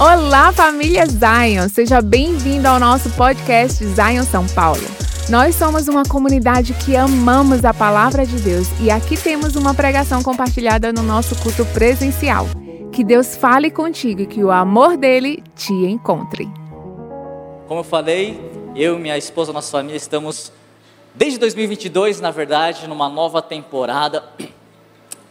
Olá, família Zion! Seja bem-vindo ao nosso podcast Zion São Paulo. Nós somos uma comunidade que amamos a palavra de Deus e aqui temos uma pregação compartilhada no nosso culto presencial. Que Deus fale contigo e que o amor dele te encontre. Como eu falei, eu e minha esposa, nossa família, estamos desde 2022, na verdade, numa nova temporada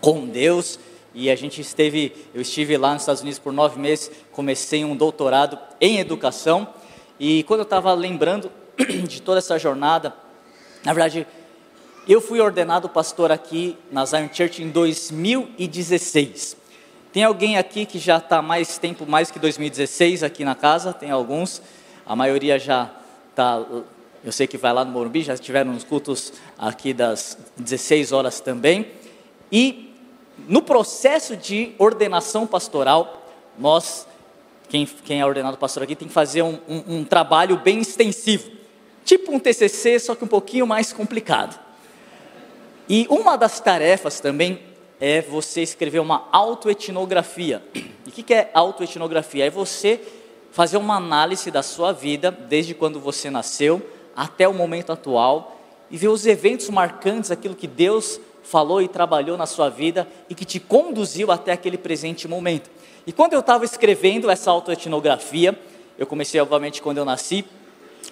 com Deus e a gente esteve, eu estive lá nos Estados Unidos por nove meses, comecei um doutorado em educação e quando eu estava lembrando de toda essa jornada, na verdade, eu fui ordenado pastor aqui na Zion Church em 2016. Tem alguém aqui que já está mais tempo, mais que 2016 aqui na casa? Tem alguns, a maioria já está, eu sei que vai lá no Morumbi, já estiveram nos cultos aqui das 16 horas também. E no processo de ordenação pastoral, nós, quem, quem é ordenado pastor aqui, tem que fazer um, um, um trabalho bem extensivo, tipo um TCC, só que um pouquinho mais complicado. E uma das tarefas também é você escrever uma autoetnografia. E o que é autoetnografia? É você fazer uma análise da sua vida, desde quando você nasceu até o momento atual, e ver os eventos marcantes, aquilo que Deus falou e trabalhou na sua vida e que te conduziu até aquele presente momento. E quando eu estava escrevendo essa autoetnografia, eu comecei obviamente quando eu nasci,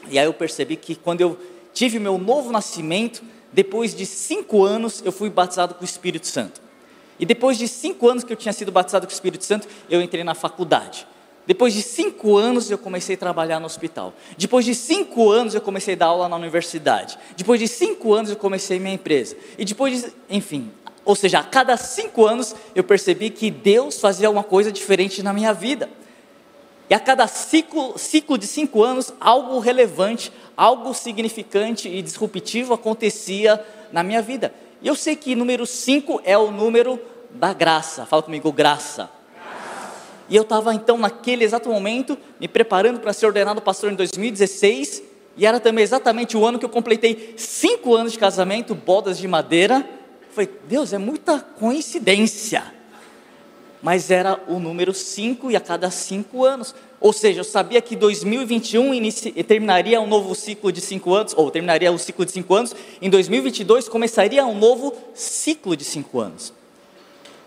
e aí eu percebi que quando eu tive meu novo nascimento, depois de cinco anos eu fui batizado com o Espírito Santo. E depois de cinco anos que eu tinha sido batizado com o Espírito Santo, eu entrei na faculdade. Depois de cinco anos eu comecei a trabalhar no hospital. Depois de cinco anos eu comecei a dar aula na universidade. Depois de cinco anos eu comecei minha empresa. E depois de, enfim, ou seja, a cada cinco anos eu percebi que Deus fazia uma coisa diferente na minha vida. E a cada ciclo, ciclo de cinco anos, algo relevante, algo significante e disruptivo acontecia na minha vida. E eu sei que número cinco é o número da graça. Fala comigo, graça. E eu estava então, naquele exato momento, me preparando para ser ordenado pastor em 2016, e era também exatamente o ano que eu completei cinco anos de casamento, bodas de madeira. Falei, Deus, é muita coincidência. Mas era o número cinco e a cada cinco anos. Ou seja, eu sabia que 2021 inici... terminaria um novo ciclo de cinco anos, ou terminaria o ciclo de cinco anos, em 2022 começaria um novo ciclo de cinco anos.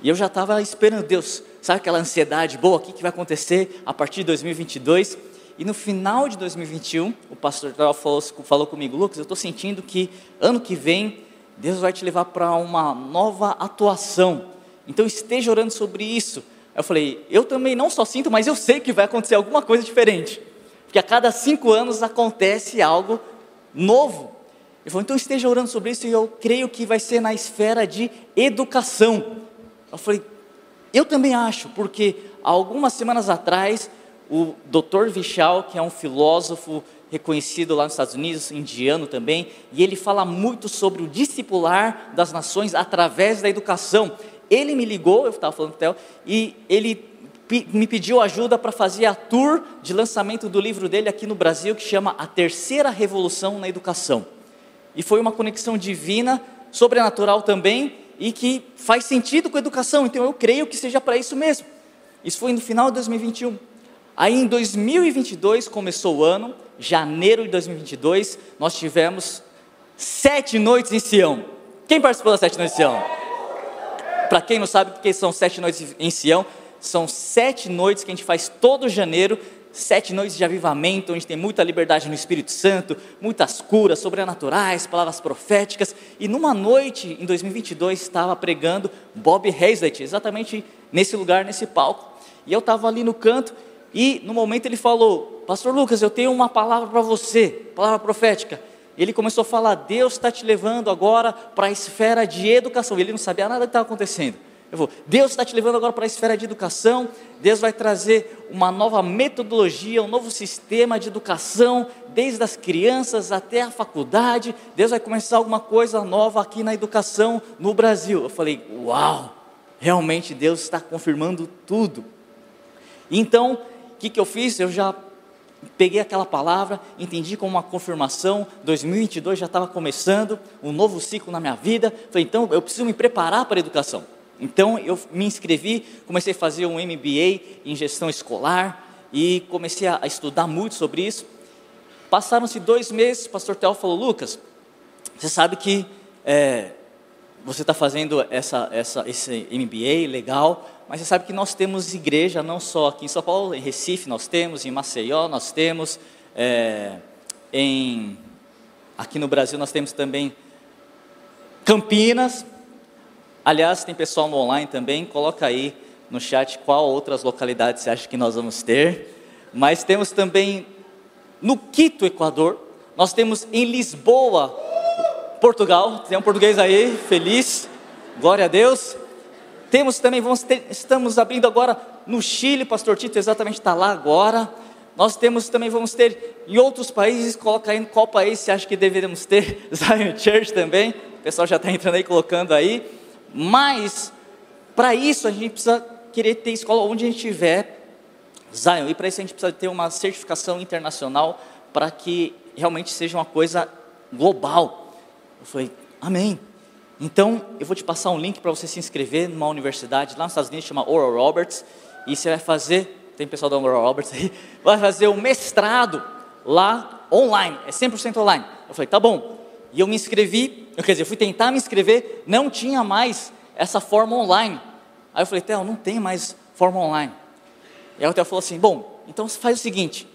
E eu já estava esperando, Deus, sabe aquela ansiedade boa, o que, que vai acontecer a partir de 2022? E no final de 2021, o pastor falou, falou comigo, Lucas, eu estou sentindo que ano que vem Deus vai te levar para uma nova atuação. Então esteja orando sobre isso. Eu falei, eu também não só sinto, mas eu sei que vai acontecer alguma coisa diferente. Porque a cada cinco anos acontece algo novo. Ele falou, então esteja orando sobre isso e eu creio que vai ser na esfera de educação. Eu falei, eu também acho, porque algumas semanas atrás, o Dr. Vishal, que é um filósofo reconhecido lá nos Estados Unidos, indiano também, e ele fala muito sobre o discipular das nações através da educação. Ele me ligou, eu estava falando com o Theo, e ele me pediu ajuda para fazer a tour de lançamento do livro dele aqui no Brasil, que chama A Terceira Revolução na Educação. E foi uma conexão divina, sobrenatural também, e que faz sentido com a educação, então eu creio que seja para isso mesmo. Isso foi no final de 2021. Aí em 2022 começou o ano, janeiro de 2022, nós tivemos sete noites em Sião. Quem participou das sete noites em Sião? Para quem não sabe o que são sete noites em Sião, são sete noites que a gente faz todo janeiro sete noites de avivamento, onde tem muita liberdade no Espírito Santo, muitas curas sobrenaturais, palavras proféticas. E numa noite, em 2022, estava pregando Bob Hazlett, exatamente nesse lugar, nesse palco. E eu estava ali no canto, e no momento ele falou: Pastor Lucas, eu tenho uma palavra para você, palavra profética. Ele começou a falar: Deus está te levando agora para a esfera de educação. Ele não sabia nada do que estava acontecendo. Eu vou, Deus está te levando agora para a esfera de educação, Deus vai trazer uma nova metodologia, um novo sistema de educação, desde as crianças até a faculdade. Deus vai começar alguma coisa nova aqui na educação no Brasil. Eu falei, uau, realmente Deus está confirmando tudo. Então, o que, que eu fiz? Eu já peguei aquela palavra, entendi como uma confirmação. 2022 já estava começando, um novo ciclo na minha vida. Falei, então eu preciso me preparar para a educação. Então eu me inscrevi, comecei a fazer um MBA em gestão escolar e comecei a estudar muito sobre isso. Passaram-se dois meses, o pastor Tel falou, Lucas, você sabe que é, você está fazendo essa, essa, esse MBA legal, mas você sabe que nós temos igreja não só aqui em São Paulo, em Recife nós temos, em Maceió nós temos, é, em, aqui no Brasil nós temos também Campinas, aliás tem pessoal online também, coloca aí no chat qual outras localidades você acha que nós vamos ter, mas temos também no Quito, Equador, nós temos em Lisboa, Portugal, tem um português aí, feliz, glória a Deus. Temos também, ter, estamos abrindo agora no Chile, pastor Tito exatamente está lá agora. Nós temos também, vamos ter em outros países, coloca aí qual país você acha que deveríamos ter, Zion Church também, o pessoal já está entrando aí, colocando aí. Mas, para isso, a gente precisa querer ter escola onde a gente estiver, Zion, e para isso a gente precisa ter uma certificação internacional para que realmente seja uma coisa global. Eu falei, amém. Então, eu vou te passar um link para você se inscrever numa universidade lá nos Estados Unidos, chama Oral Roberts, e você vai fazer, tem pessoal da Oral Roberts aí, vai fazer um mestrado lá online, é 100% online. Eu falei, tá bom. E eu me inscrevi, quer dizer, eu fui tentar me inscrever, não tinha mais essa forma online. Aí eu falei, Theo, não tem mais forma online. E aí o Theo falou assim, bom, então faz o seguinte,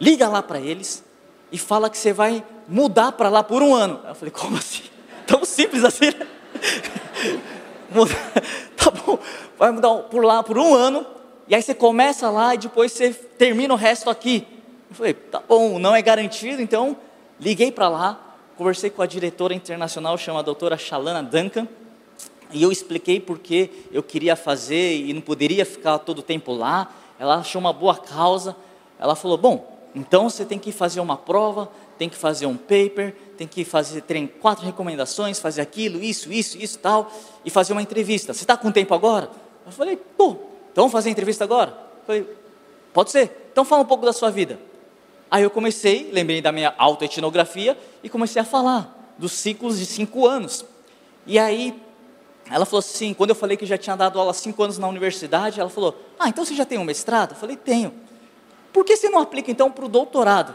liga lá para eles e fala que você vai mudar para lá por um ano. Eu falei, como assim? Tão simples assim, né? tá bom, vai mudar por lá por um ano, e aí você começa lá e depois você termina o resto aqui. Eu falei, tá bom, não é garantido, então liguei para lá, conversei com a diretora internacional, chama a doutora Shalana Duncan, e eu expliquei porque eu queria fazer e não poderia ficar todo o tempo lá. Ela achou uma boa causa. Ela falou: Bom, então você tem que fazer uma prova, tem que fazer um paper, tem que fazer tem quatro recomendações, fazer aquilo, isso, isso, isso, tal, e fazer uma entrevista. Você está com tempo agora? Eu falei, pô, então vamos fazer a entrevista agora? Eu falei, pode ser. Então fala um pouco da sua vida. Aí eu comecei, lembrei da minha autoetnografia e comecei a falar dos ciclos de cinco anos. E aí ela falou assim, quando eu falei que já tinha dado aula cinco anos na universidade, ela falou, ah, então você já tem um mestrado? Eu falei, tenho. Por que você não aplica então para o doutorado?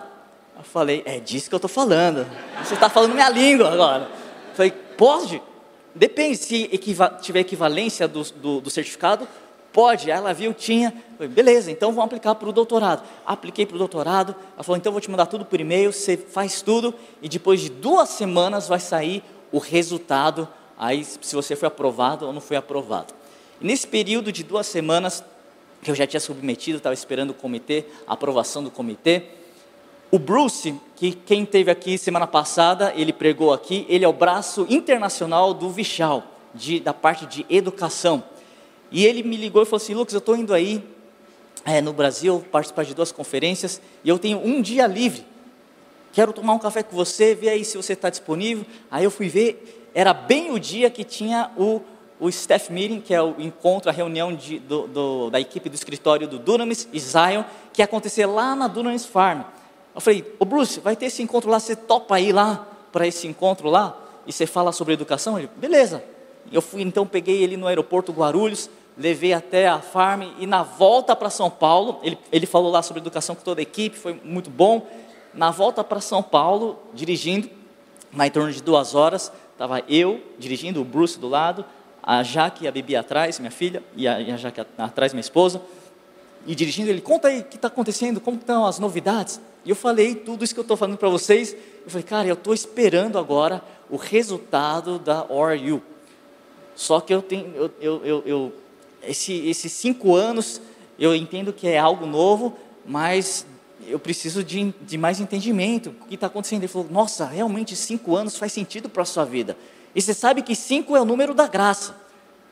Eu falei, é disso que eu estou falando. Você está falando minha língua agora. Eu falei, pode? Depende, se equiva tiver equivalência do, do, do certificado, pode. Ela viu, tinha. Falei, beleza, então vamos aplicar para o doutorado. Apliquei para o doutorado. Ela falou, então vou te mandar tudo por e-mail, você faz tudo e depois de duas semanas vai sair o resultado, aí se você foi aprovado ou não foi aprovado. E nesse período de duas semanas, que eu já tinha submetido, estava esperando o comitê, a aprovação do comitê. O Bruce, que quem teve aqui semana passada, ele pregou aqui, ele é o braço internacional do Vichal, de, da parte de educação. E ele me ligou e falou assim: Lucas, eu estou indo aí é, no Brasil participar de duas conferências e eu tenho um dia livre. Quero tomar um café com você, ver aí se você está disponível. Aí eu fui ver, era bem o dia que tinha o o staff meeting, que é o encontro, a reunião de, do, do, da equipe do escritório do Dunamis e Zion, que ia acontecer lá na Dunamis Farm. Eu falei, ô Bruce, vai ter esse encontro lá, você topa ir lá para esse encontro lá? E você fala sobre educação? Ele, beleza. Eu fui, então, peguei ele no aeroporto Guarulhos, levei até a farm e na volta para São Paulo, ele, ele falou lá sobre educação com toda a equipe, foi muito bom. Na volta para São Paulo, dirigindo, na em torno de duas horas, estava eu dirigindo, o Bruce do lado, a Jaque e a Bibi atrás, minha filha, e a, e a Jaque atrás, minha esposa, e dirigindo ele, conta aí o que está acontecendo, como estão as novidades. E eu falei tudo isso que eu estou falando para vocês. Eu falei, cara, eu estou esperando agora o resultado da ORU. Só que eu tenho, eu, eu, eu esse, esses cinco anos, eu entendo que é algo novo, mas eu preciso de, de mais entendimento. O que está acontecendo? Ele falou, nossa, realmente cinco anos faz sentido para a sua vida. E você sabe que cinco é o número da graça.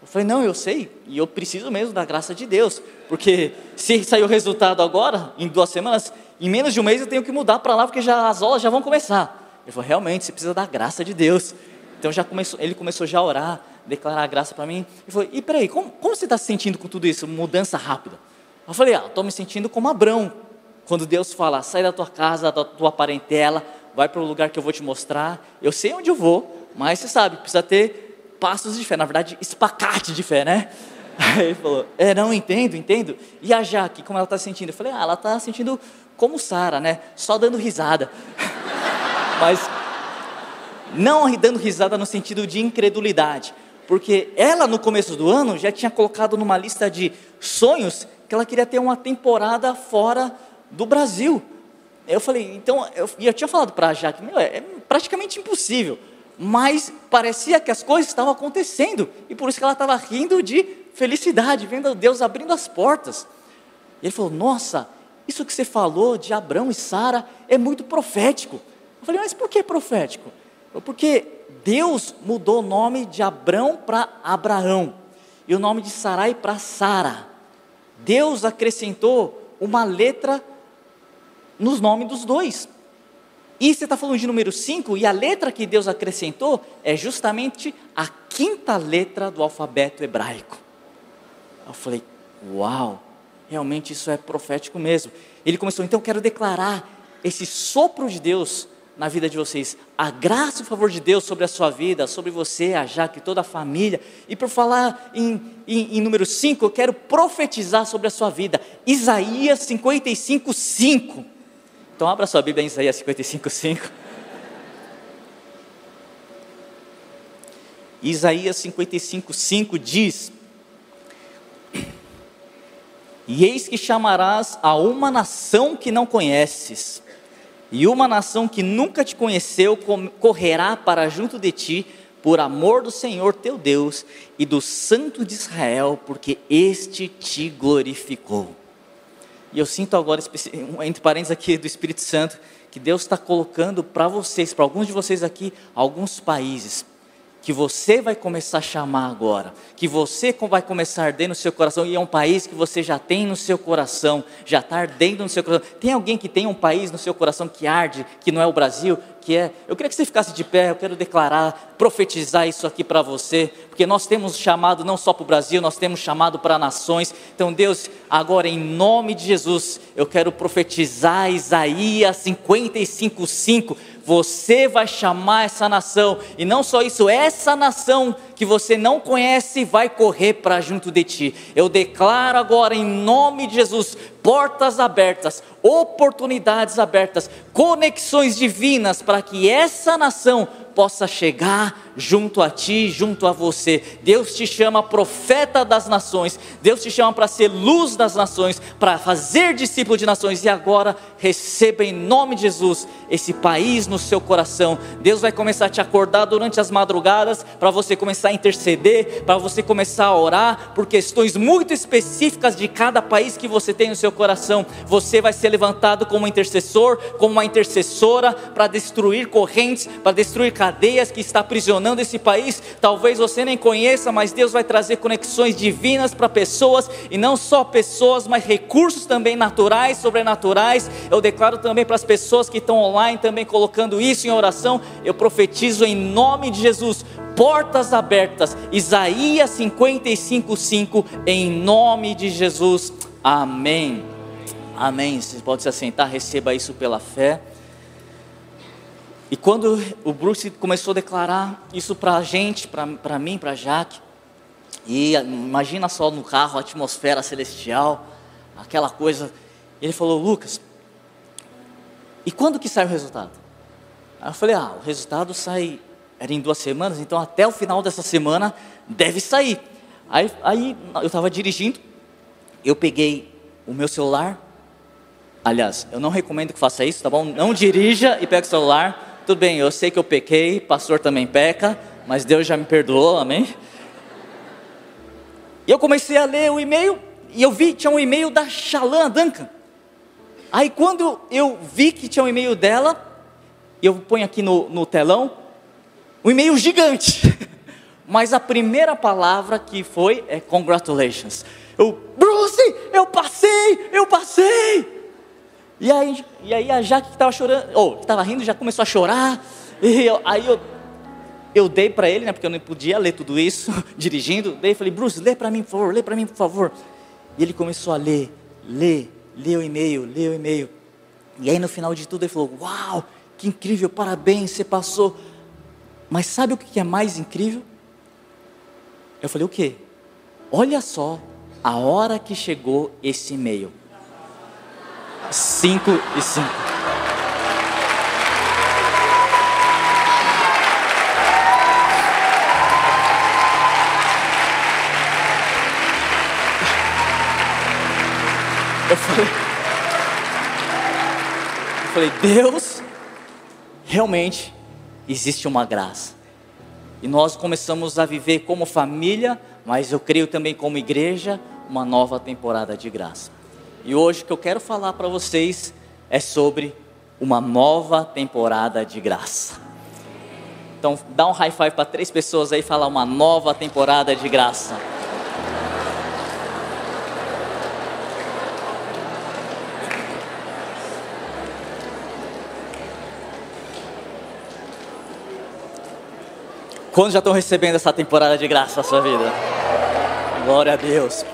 Eu falei, não, eu sei, e eu preciso mesmo da graça de Deus, porque se sair o resultado agora, em duas semanas, em menos de um mês eu tenho que mudar para lá, porque já, as aulas já vão começar. Ele falou, realmente, você precisa da graça de Deus. Então já começou, ele começou já a orar, declarar a graça para mim. Ele falou, e peraí, como, como você está se sentindo com tudo isso, mudança rápida? Eu falei, ah, estou me sentindo como Abrão, quando Deus fala, sai da tua casa, da tua parentela, vai para o lugar que eu vou te mostrar, eu sei onde eu vou, mas você sabe, precisa ter passos de fé, na verdade, espacate de fé, né? Aí ele falou, é, não, entendo, entendo. E a Jaque, como ela está sentindo? Eu falei, ah, ela está sentindo como Sara, né? Só dando risada. Mas não dando risada no sentido de incredulidade. Porque ela, no começo do ano, já tinha colocado numa lista de sonhos que ela queria ter uma temporada fora do Brasil. Eu falei, então, eu, e eu tinha falado para a Jaque, meu, é praticamente impossível. Mas parecia que as coisas estavam acontecendo. E por isso que ela estava rindo de felicidade, vendo Deus abrindo as portas. E ele falou, nossa, isso que você falou de Abraão e Sara é muito profético. Eu falei, mas por que profético? Porque Deus mudou o nome de Abraão para Abraão e o nome de Sarai para Sara. Deus acrescentou uma letra nos nomes dos dois. E você está falando de número 5, e a letra que Deus acrescentou é justamente a quinta letra do alfabeto hebraico. Eu falei, uau, realmente isso é profético mesmo. Ele começou, então eu quero declarar esse sopro de Deus na vida de vocês, a graça e o favor de Deus sobre a sua vida, sobre você, a Jaque, toda a família. E por falar em, em, em número 5, eu quero profetizar sobre a sua vida. Isaías 55, 5. Então abra sua Bíblia em Isaías 55, 5. Isaías 55, 5 diz: E eis que chamarás a uma nação que não conheces, e uma nação que nunca te conheceu correrá para junto de ti, por amor do Senhor teu Deus e do Santo de Israel, porque este te glorificou. E eu sinto agora, entre parênteses aqui do Espírito Santo, que Deus está colocando para vocês, para alguns de vocês aqui, alguns países que você vai começar a chamar agora, que você vai começar a arder no seu coração, e é um país que você já tem no seu coração, já está ardendo no seu coração. Tem alguém que tem um país no seu coração que arde, que não é o Brasil, que é. Eu queria que você ficasse de pé, eu quero declarar, profetizar isso aqui para você, porque nós temos chamado não só para o Brasil, nós temos chamado para nações. Então, Deus, agora em nome de Jesus, eu quero profetizar Isaías 55, 5 você vai chamar essa nação, e não só isso, essa nação que você não conhece vai correr para junto de ti. Eu declaro agora em nome de Jesus portas abertas, oportunidades abertas, conexões divinas para que essa nação possa chegar junto a ti, junto a você. Deus te chama profeta das nações, Deus te chama para ser luz das nações, para fazer discípulo de nações, e agora receba em nome de Jesus esse país no seu coração. Deus vai começar a te acordar durante as madrugadas, para você começar a interceder, para você começar a orar por questões muito específicas de cada país que você tem no seu coração. Você vai ser levantado como intercessor, como uma intercessora, para destruir correntes, para destruir cadeias que está aprisionando esse país. Talvez você nem conheça, mas Deus vai trazer conexões divinas para pessoas, e não só pessoas, mas recursos também naturais, sobrenaturais. Eu declaro também para as pessoas que estão online também colocando isso em oração. Eu profetizo em nome de Jesus portas abertas. Isaías 55:5 em nome de Jesus. Amém. Amém. Você pode se assentar, receba isso pela fé. E quando o Bruce começou a declarar isso para a gente, para mim, para Jaque, e imagina só no carro a atmosfera celestial, aquela coisa, ele falou: Lucas, e quando que sai o resultado? Aí eu falei: Ah, o resultado sai, era em duas semanas, então até o final dessa semana deve sair. Aí, aí eu estava dirigindo, eu peguei o meu celular. Aliás, eu não recomendo que faça isso, tá bom? Não dirija e pegue o celular tudo bem, eu sei que eu pequei, pastor também peca, mas Deus já me perdoou, amém? E eu comecei a ler o e-mail, e eu vi, tinha um e-mail da Shalan Duncan. Aí quando eu vi que tinha um e-mail dela, eu ponho aqui no, no telão, um e-mail gigante. Mas a primeira palavra que foi é congratulations. Eu, Bruce, eu passei, eu passei. E aí, e aí a Jaque que estava chorando, ou que estava rindo, já começou a chorar. E eu, aí eu, eu dei para ele, né, porque eu não podia ler tudo isso dirigindo. Daí falei, Bruce, lê para mim, por favor, lê para mim, por favor. E ele começou a ler, ler, ler o e-mail, ler o e-mail. E aí no final de tudo ele falou, uau, que incrível, parabéns, você passou. Mas sabe o que é mais incrível? Eu falei, o quê? olha só a hora que chegou esse e-mail. 5 e 5. Eu falei, eu falei, Deus, realmente existe uma graça. E nós começamos a viver como família, mas eu creio também como igreja, uma nova temporada de graça. E hoje o que eu quero falar para vocês é sobre uma nova temporada de graça. Então, dá um high five para três pessoas aí e fala uma nova temporada de graça. Quantos já estão recebendo essa temporada de graça na sua vida? Glória a Deus.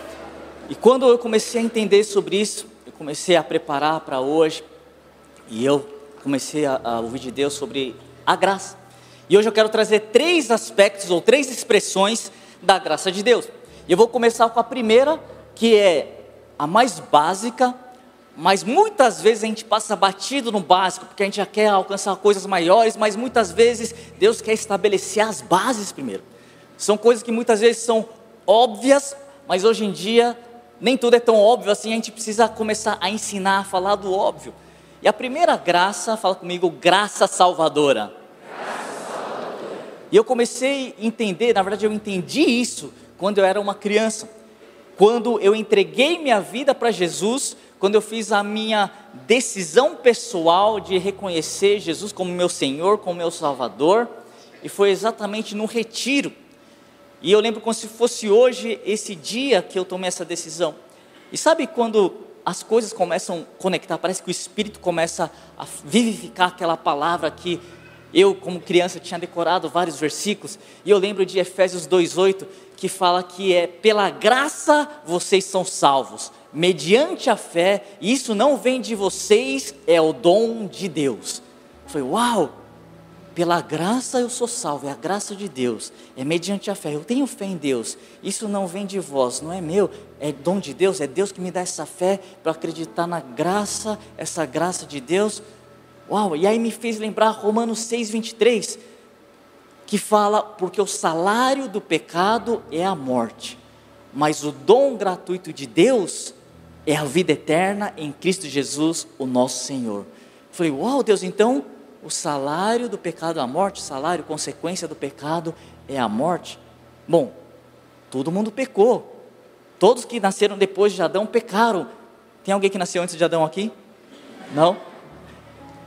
E quando eu comecei a entender sobre isso, eu comecei a preparar para hoje, e eu comecei a, a ouvir de Deus sobre a graça. E hoje eu quero trazer três aspectos ou três expressões da graça de Deus. E eu vou começar com a primeira, que é a mais básica, mas muitas vezes a gente passa batido no básico, porque a gente já quer alcançar coisas maiores, mas muitas vezes Deus quer estabelecer as bases primeiro. São coisas que muitas vezes são óbvias, mas hoje em dia nem tudo é tão óbvio assim, a gente precisa começar a ensinar a falar do óbvio. E a primeira graça, fala comigo, graça salvadora. E eu comecei a entender, na verdade eu entendi isso quando eu era uma criança. Quando eu entreguei minha vida para Jesus, quando eu fiz a minha decisão pessoal de reconhecer Jesus como meu Senhor, como meu Salvador, e foi exatamente no retiro. E eu lembro como se fosse hoje esse dia que eu tomei essa decisão. E sabe quando as coisas começam a conectar, parece que o Espírito começa a vivificar aquela palavra que eu, como criança, tinha decorado vários versículos, e eu lembro de Efésios 2,8, que fala que é pela graça vocês são salvos, mediante a fé, isso não vem de vocês, é o dom de Deus. Foi uau! Pela graça eu sou salvo, é a graça de Deus, é mediante a fé. Eu tenho fé em Deus. Isso não vem de vós, não é meu, é dom de Deus, é Deus que me dá essa fé para acreditar na graça, essa graça de Deus. Uau! E aí me fez lembrar Romanos 6:23, que fala porque o salário do pecado é a morte, mas o dom gratuito de Deus é a vida eterna em Cristo Jesus, o nosso Senhor. falei, uau, Deus, então o salário do pecado é a morte, o salário, consequência do pecado é a morte. Bom, todo mundo pecou. Todos que nasceram depois de Adão pecaram. Tem alguém que nasceu antes de Adão aqui? Não?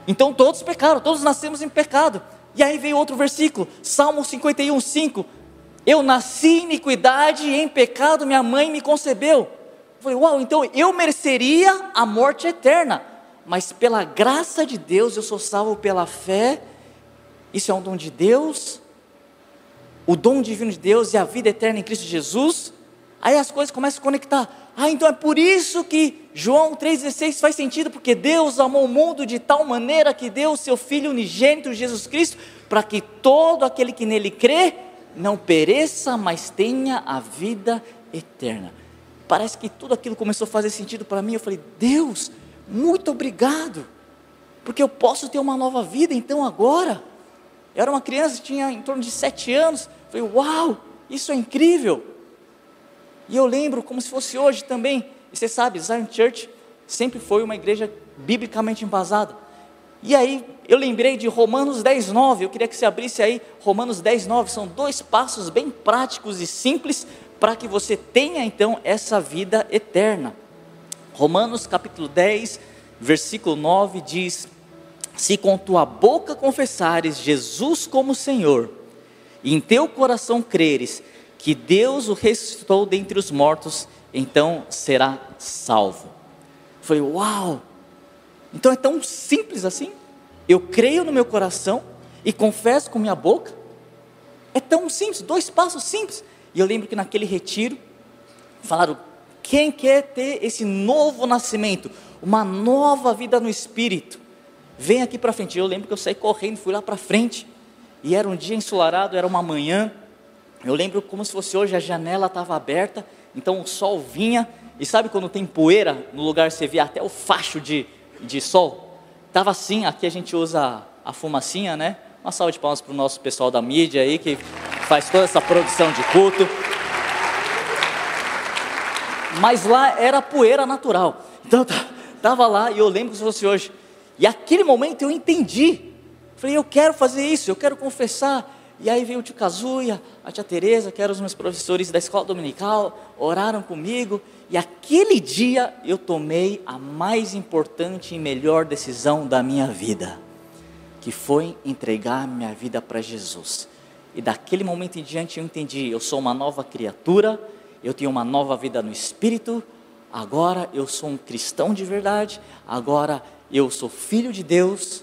Então todos pecaram, todos nascemos em pecado. E aí veio outro versículo, Salmo 51, 5. Eu nasci em iniquidade e em pecado minha mãe me concebeu. Falei, uau, então eu mereceria a morte eterna, mas pela graça de Deus eu sou salvo pela fé, isso é um dom de Deus, o dom divino de Deus e a vida eterna em Cristo Jesus. Aí as coisas começam a conectar. Ah, então é por isso que João 3,16 faz sentido, porque Deus amou o mundo de tal maneira que deu o seu Filho unigênito, Jesus Cristo, para que todo aquele que nele crê não pereça, mas tenha a vida eterna parece que tudo aquilo começou a fazer sentido para mim. Eu falei, Deus, muito obrigado, porque eu posso ter uma nova vida então agora. Eu era uma criança, tinha em torno de sete anos. Eu falei, uau, isso é incrível. E eu lembro como se fosse hoje também. E você sabe, Zion Church sempre foi uma igreja biblicamente embasada. E aí eu lembrei de Romanos 10, 9. Eu queria que você abrisse aí Romanos 10, 9. São dois passos bem práticos e simples para que você tenha então essa vida eterna. Romanos capítulo 10, versículo 9 diz: Se com tua boca confessares Jesus como Senhor, e em teu coração creres que Deus o ressuscitou dentre os mortos, então será salvo. Falei, uau! Então é tão simples assim? Eu creio no meu coração e confesso com minha boca? É tão simples, dois passos simples. E eu lembro que naquele retiro, falaram: quem quer ter esse novo nascimento, uma nova vida no espírito, vem aqui para frente. Eu lembro que eu saí correndo, fui lá para frente, e era um dia ensolarado, era uma manhã. Eu lembro como se fosse hoje, a janela estava aberta, então o sol vinha, e sabe quando tem poeira no lugar você vê até o facho de, de sol? Tava assim, aqui a gente usa a fumacinha, né? Uma salva de palmas para o nosso pessoal da mídia aí que faz toda essa produção de culto. Mas lá era poeira natural. Então tava lá e eu lembro que se fosse hoje. E aquele momento eu entendi. Falei, eu quero fazer isso, eu quero confessar. E aí veio o tio Kazuya, a tia Tereza, que eram os meus professores da escola dominical, oraram comigo. E aquele dia eu tomei a mais importante e melhor decisão da minha vida, que foi entregar minha vida para Jesus. E daquele momento em diante eu entendi, eu sou uma nova criatura, eu tenho uma nova vida no espírito, agora eu sou um cristão de verdade, agora eu sou filho de Deus.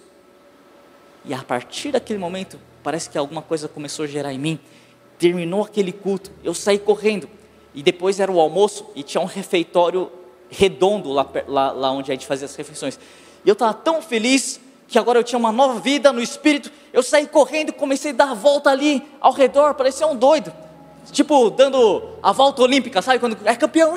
E a partir daquele momento parece que alguma coisa começou a gerar em mim. Terminou aquele culto, eu saí correndo. E depois era o almoço e tinha um refeitório redondo lá, lá, lá onde a gente fazia as refeições. E eu estava tão feliz que agora eu tinha uma nova vida no espírito. Eu saí correndo, comecei a dar a volta ali ao redor, parecia um doido. Tipo, dando a volta olímpica, sabe? Quando é campeão.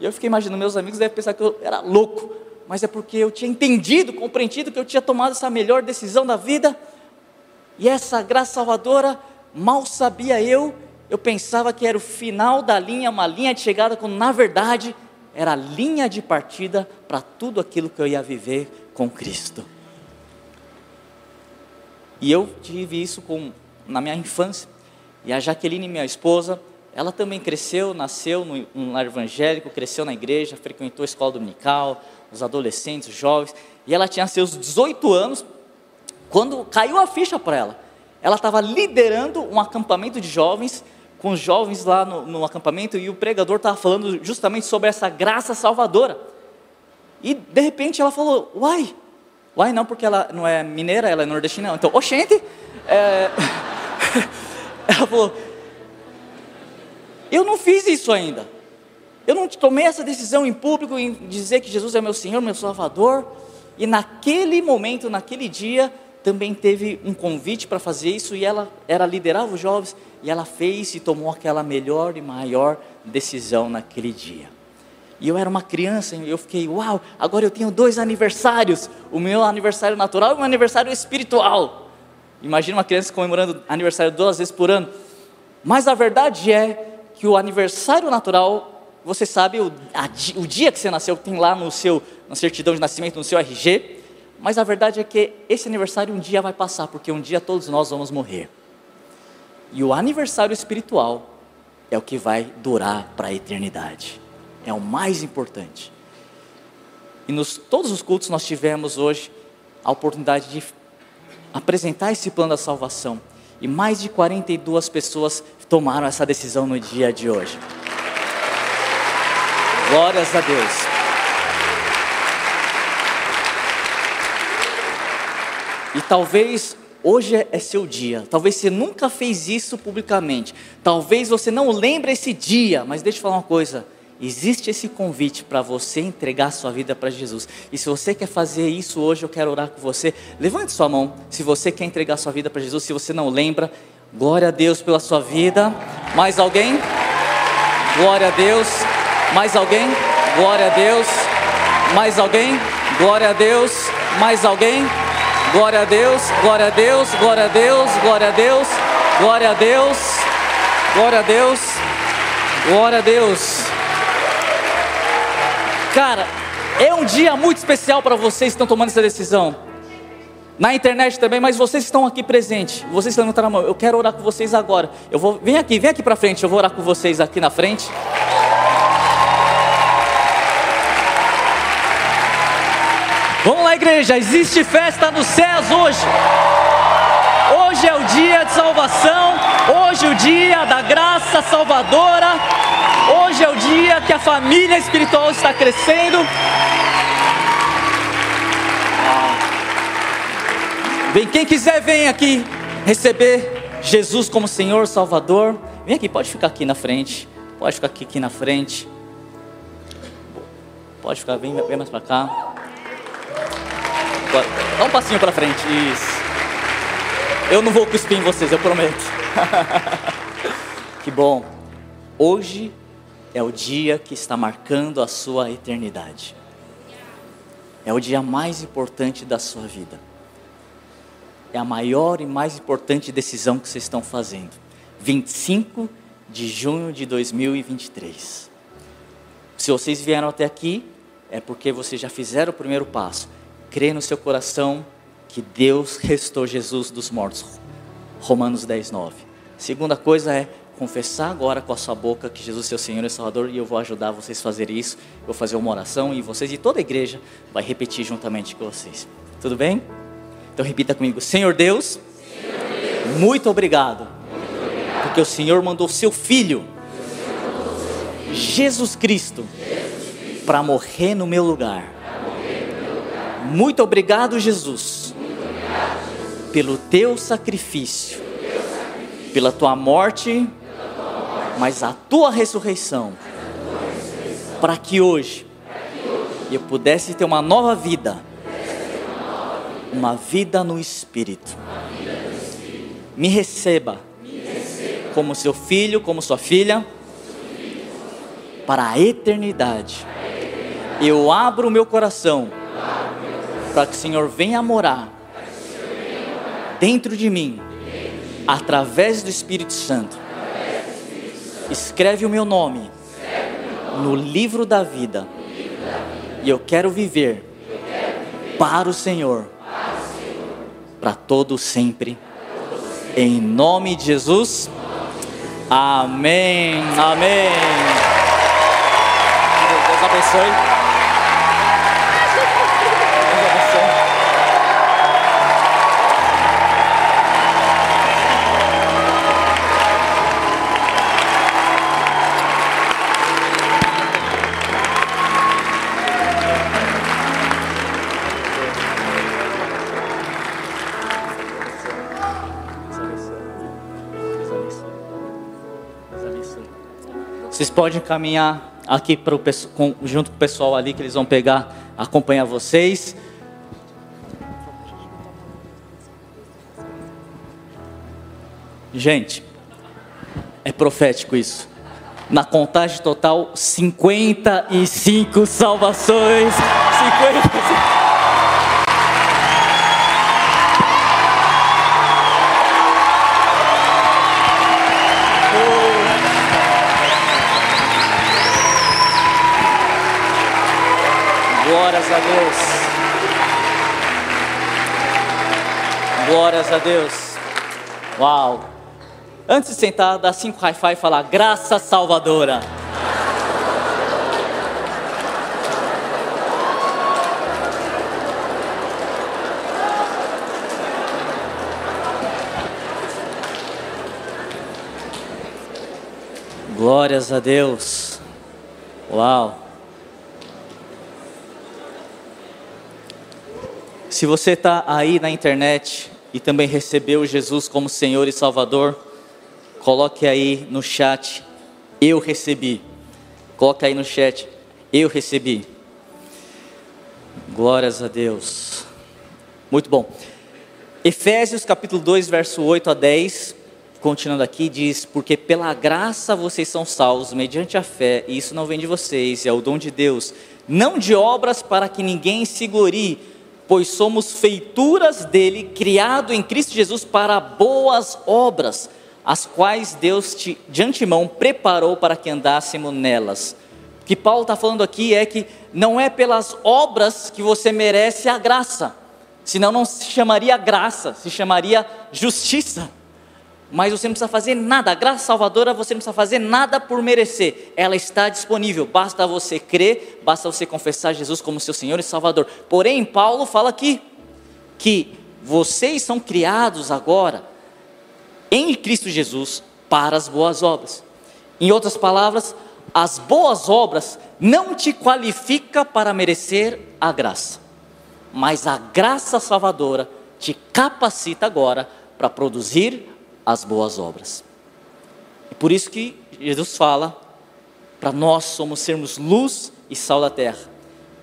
E eu fiquei imaginando, meus amigos devem pensar que eu era louco. Mas é porque eu tinha entendido, compreendido que eu tinha tomado essa melhor decisão da vida. E essa graça salvadora, mal sabia eu, eu pensava que era o final da linha, uma linha de chegada, quando na verdade era a linha de partida para tudo aquilo que eu ia viver com Cristo. E eu tive isso com, na minha infância. E a Jaqueline, minha esposa, ela também cresceu, nasceu no, no lar evangélico, cresceu na igreja, frequentou a escola dominical, os adolescentes, os jovens. E ela tinha seus 18 anos quando caiu a ficha para ela, ela estava liderando um acampamento de jovens, com os jovens lá no, no acampamento, e o pregador estava falando justamente sobre essa graça salvadora. E de repente ela falou: Uai, uai, não, porque ela não é mineira, ela é nordestina. Então, oxente, é... ela falou: Eu não fiz isso ainda. Eu não tomei essa decisão em público em dizer que Jesus é meu Senhor, meu Salvador. E naquele momento, naquele dia, também teve um convite para fazer isso e ela era liderava os jovens e ela fez e tomou aquela melhor e maior decisão naquele dia. E eu era uma criança e eu fiquei, uau, agora eu tenho dois aniversários, o meu aniversário natural e o meu aniversário espiritual. Imagina uma criança comemorando aniversário duas vezes por ano. Mas a verdade é que o aniversário natural, você sabe o, a, o dia que você nasceu, tem lá no seu, na certidão de nascimento, no seu RG, mas a verdade é que esse aniversário um dia vai passar, porque um dia todos nós vamos morrer. E o aniversário espiritual é o que vai durar para a eternidade. É o mais importante. E nos todos os cultos nós tivemos hoje a oportunidade de apresentar esse plano da salvação. E mais de 42 pessoas tomaram essa decisão no dia de hoje. Glórias a Deus. E talvez hoje é seu dia. Talvez você nunca fez isso publicamente. Talvez você não lembre esse dia, mas deixa eu falar uma coisa. Existe esse convite para você entregar sua vida para Jesus. E se você quer fazer isso hoje, eu quero orar com você. Levante sua mão. Se você quer entregar sua vida para Jesus, se você não lembra, glória a Deus pela sua vida. Mais alguém? Glória a Deus. Mais alguém? Glória a Deus. Mais alguém? Glória a Deus. Mais alguém? Glória a Deus, glória a Deus, glória a Deus, glória a Deus, glória a Deus, glória a Deus, glória a Deus. Cara, é um dia muito especial para vocês que estão tomando essa decisão. Na internet também, mas vocês estão aqui presentes. Vocês estão na mão. Eu quero orar com vocês agora. Eu vou, vem aqui, vem aqui para frente. Eu vou orar com vocês aqui na frente. Vamos lá, igreja, existe festa nos céus hoje. Hoje é o dia de salvação, hoje é o dia da graça salvadora, hoje é o dia que a família espiritual está crescendo. Vem, quem quiser, vem aqui receber Jesus como Senhor, Salvador. Vem aqui, pode ficar aqui na frente. Pode ficar aqui, aqui na frente. Pode ficar, vem, vem mais para cá. Dá um passinho para frente. Isso. Eu não vou cuspir em vocês, eu prometo. que bom. Hoje é o dia que está marcando a sua eternidade. É o dia mais importante da sua vida. É a maior e mais importante decisão que vocês estão fazendo. 25 de junho de 2023. Se vocês vieram até aqui, é porque vocês já fizeram o primeiro passo. Crê no seu coração que Deus restou Jesus dos mortos. Romanos 10, 9. Segunda coisa é confessar agora com a sua boca que Jesus é seu Senhor e Salvador e eu vou ajudar vocês a fazer isso. Vou fazer uma oração e vocês e toda a igreja vai repetir juntamente com vocês. Tudo bem? Então repita comigo: Senhor Deus, Senhor Deus muito, obrigado, muito obrigado, porque o Senhor mandou seu filho, Jesus Cristo, Cristo para morrer no meu lugar. Muito obrigado, Jesus, muito obrigado, Jesus pelo teu sacrifício pela tua morte mas a tua ressurreição, para que hoje eu pudesse ter uma nova vida, uma vida no Espírito. Me receba como seu filho, como sua filha, para a eternidade. Eu abro o meu coração para que o Senhor venha morar dentro de mim, através do Espírito Santo Escreve o meu nome no livro da vida. E eu quero viver para o Senhor, para todo sempre. Em nome de Jesus. Amém. Amém. Deus abençoe. Vocês podem caminhar aqui pro, com, junto com o pessoal ali que eles vão pegar, acompanhar vocês. Gente, é profético isso. Na contagem total, 55 salvações. 55. Glórias a Deus. Glórias a Deus. Uau. Antes de sentar, dá cinco high-five e falar graça salvadora. Glórias a Deus. Uau. Se você está aí na internet e também recebeu Jesus como Senhor e Salvador, coloque aí no chat, eu recebi. Coloque aí no chat, eu recebi. Glórias a Deus. Muito bom. Efésios capítulo 2, verso 8 a 10, continuando aqui, diz: Porque pela graça vocês são salvos, mediante a fé, e isso não vem de vocês, é o dom de Deus, não de obras para que ninguém se glorie pois somos feituras dele, criado em Cristo Jesus para boas obras, as quais Deus te, de antemão preparou para que andássemos nelas. O que Paulo está falando aqui é que não é pelas obras que você merece a graça, senão não se chamaria graça, se chamaria justiça mas você não precisa fazer nada. A graça salvadora você não precisa fazer nada por merecer. Ela está disponível. Basta você crer, basta você confessar Jesus como seu Senhor e Salvador. Porém, Paulo fala aqui que vocês são criados agora em Cristo Jesus para as boas obras. Em outras palavras, as boas obras não te qualifica para merecer a graça, mas a graça salvadora te capacita agora para produzir as boas obras. E por isso que Jesus fala para nós somos sermos luz e sal da terra.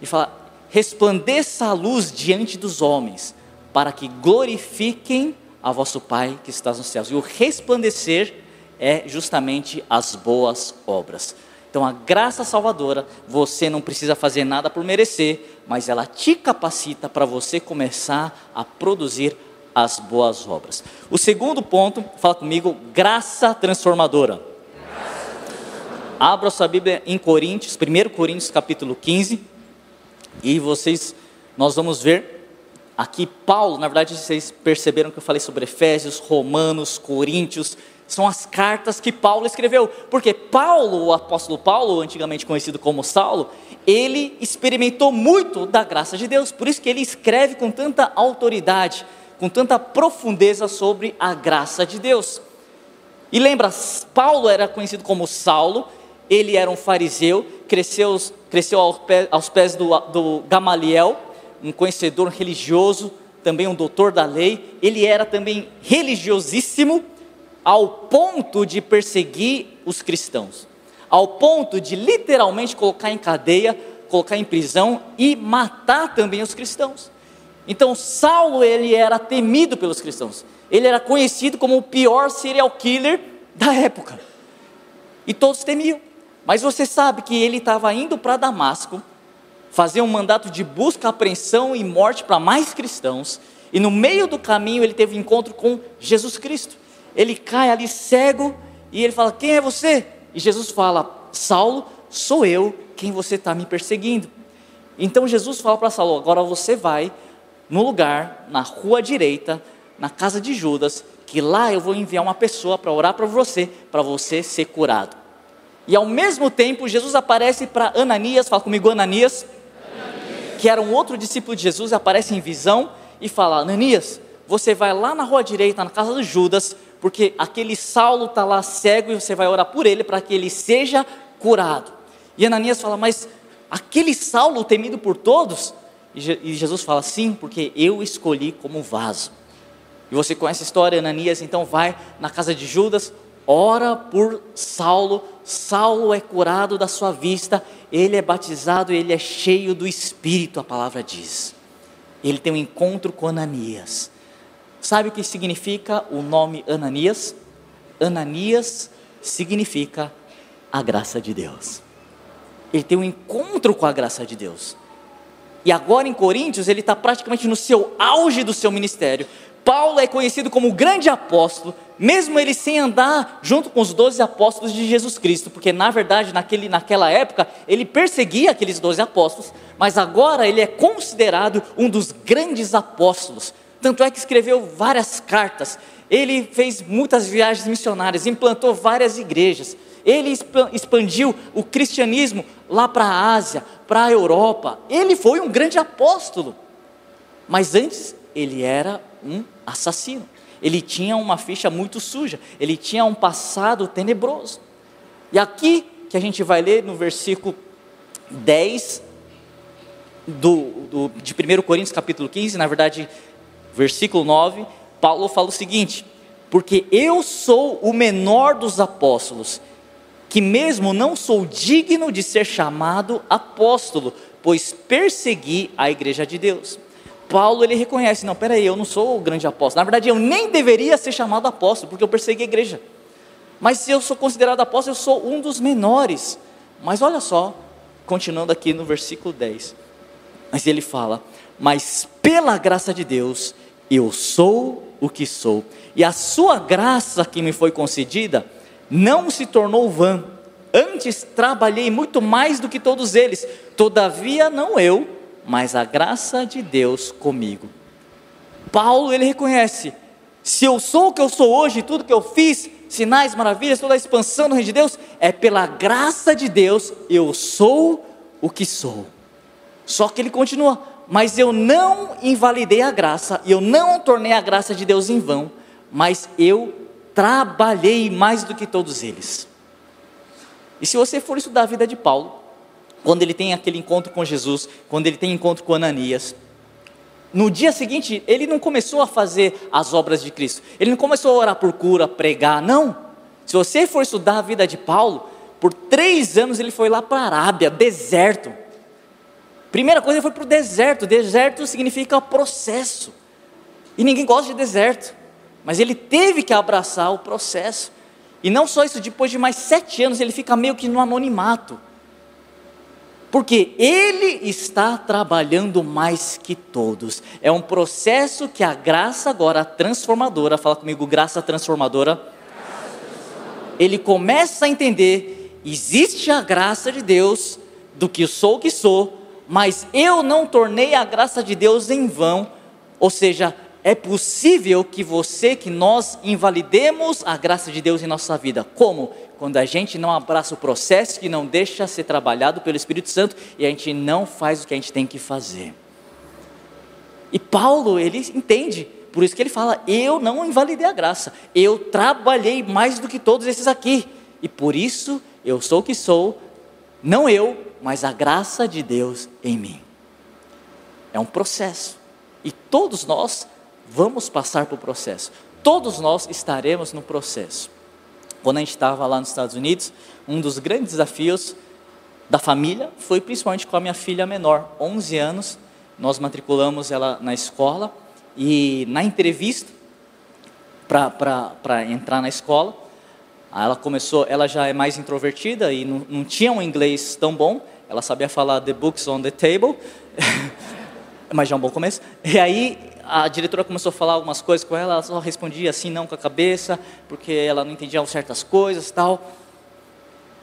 E fala: resplandeça a luz diante dos homens, para que glorifiquem a vosso Pai que está nos céus. E o resplandecer é justamente as boas obras. Então, a graça salvadora, você não precisa fazer nada por merecer, mas ela te capacita para você começar a produzir as boas obras. O segundo ponto, fala comigo, graça transformadora. Abra sua Bíblia em Coríntios, 1 Coríntios capítulo 15, e vocês, nós vamos ver aqui Paulo, na verdade vocês perceberam que eu falei sobre Efésios, Romanos, Coríntios, são as cartas que Paulo escreveu, porque Paulo, o apóstolo Paulo, antigamente conhecido como Saulo, ele experimentou muito da graça de Deus, por isso que ele escreve com tanta autoridade, com tanta profundeza sobre a graça de Deus. E lembra, Paulo era conhecido como Saulo, ele era um fariseu, cresceu, cresceu aos pés do, do Gamaliel, um conhecedor religioso, também um doutor da lei, ele era também religiosíssimo, ao ponto de perseguir os cristãos, ao ponto de literalmente colocar em cadeia, colocar em prisão e matar também os cristãos. Então Saulo ele era temido pelos cristãos. Ele era conhecido como o pior serial killer da época. E todos temiam. Mas você sabe que ele estava indo para Damasco fazer um mandato de busca, apreensão e morte para mais cristãos. E no meio do caminho ele teve encontro com Jesus Cristo. Ele cai ali cego e ele fala: Quem é você? E Jesus fala: Saulo, sou eu quem você está me perseguindo. Então Jesus fala para Saulo: Agora você vai no lugar, na rua direita, na casa de Judas, que lá eu vou enviar uma pessoa para orar para você, para você ser curado. E ao mesmo tempo, Jesus aparece para Ananias, fala comigo, Ananias, Ananias, que era um outro discípulo de Jesus, aparece em visão e fala: Ananias, você vai lá na rua direita, na casa de Judas, porque aquele Saulo está lá cego e você vai orar por ele para que ele seja curado. E Ananias fala: Mas aquele Saulo temido por todos, e Jesus fala: sim, porque eu escolhi como vaso. E você conhece a história, Ananias então vai na casa de Judas, ora por Saulo, Saulo é curado da sua vista, ele é batizado, ele é cheio do Espírito, a palavra diz. Ele tem um encontro com Ananias. Sabe o que significa o nome Ananias? Ananias significa a graça de Deus. Ele tem um encontro com a graça de Deus. E agora em Coríntios, ele está praticamente no seu auge do seu ministério. Paulo é conhecido como o grande apóstolo, mesmo ele sem andar junto com os doze apóstolos de Jesus Cristo, porque na verdade naquele, naquela época ele perseguia aqueles doze apóstolos, mas agora ele é considerado um dos grandes apóstolos. Tanto é que escreveu várias cartas, ele fez muitas viagens missionárias, implantou várias igrejas, ele expandiu o cristianismo lá para a Ásia, para a Europa. Ele foi um grande apóstolo. Mas antes, ele era um assassino. Ele tinha uma ficha muito suja. Ele tinha um passado tenebroso. E aqui que a gente vai ler no versículo 10 do, do, de 1 Coríntios capítulo 15, na verdade, versículo 9, Paulo fala o seguinte: Porque eu sou o menor dos apóstolos que mesmo não sou digno de ser chamado apóstolo, pois persegui a igreja de Deus. Paulo ele reconhece, não, peraí, eu não sou o grande apóstolo. Na verdade, eu nem deveria ser chamado apóstolo, porque eu persegui a igreja. Mas se eu sou considerado apóstolo, eu sou um dos menores. Mas olha só, continuando aqui no versículo 10. Mas ele fala: Mas pela graça de Deus, eu sou o que sou. E a sua graça que me foi concedida, não se tornou vã. Antes trabalhei muito mais do que todos eles. Todavia, não eu, mas a graça de Deus comigo. Paulo, ele reconhece: se eu sou o que eu sou hoje, tudo que eu fiz, sinais, maravilhas, toda a expansão do reino de Deus, é pela graça de Deus, eu sou o que sou. Só que ele continua: mas eu não invalidei a graça, eu não tornei a graça de Deus em vão, mas eu trabalhei mais do que todos eles. E se você for estudar a vida de Paulo, quando ele tem aquele encontro com Jesus, quando ele tem encontro com Ananias, no dia seguinte, ele não começou a fazer as obras de Cristo, ele não começou a orar por cura, pregar, não. Se você for estudar a vida de Paulo, por três anos ele foi lá para a Arábia, deserto. Primeira coisa, ele foi para o deserto. Deserto significa processo. E ninguém gosta de deserto. Mas ele teve que abraçar o processo. E não só isso, depois de mais sete anos ele fica meio que no anonimato. Porque ele está trabalhando mais que todos. É um processo que a graça agora transformadora, fala comigo, graça transformadora. Ele começa a entender: existe a graça de Deus, do que sou o que sou, mas eu não tornei a graça de Deus em vão. Ou seja, é possível que você, que nós invalidemos a graça de Deus em nossa vida. Como? Quando a gente não abraça o processo, que não deixa ser trabalhado pelo Espírito Santo e a gente não faz o que a gente tem que fazer. E Paulo, ele entende, por isso que ele fala: Eu não invalidei a graça, eu trabalhei mais do que todos esses aqui, e por isso eu sou o que sou, não eu, mas a graça de Deus em mim. É um processo, e todos nós vamos passar por processo. Todos nós estaremos no processo. Quando a gente estava lá nos Estados Unidos, um dos grandes desafios da família foi principalmente com a minha filha menor, 11 anos. Nós matriculamos ela na escola e na entrevista para entrar na escola, ela começou, ela já é mais introvertida e não, não tinha um inglês tão bom. Ela sabia falar the books on the table, mas já é um bom começo. E aí a diretora começou a falar algumas coisas com ela, ela só respondia assim, não com a cabeça, porque ela não entendia certas coisas tal.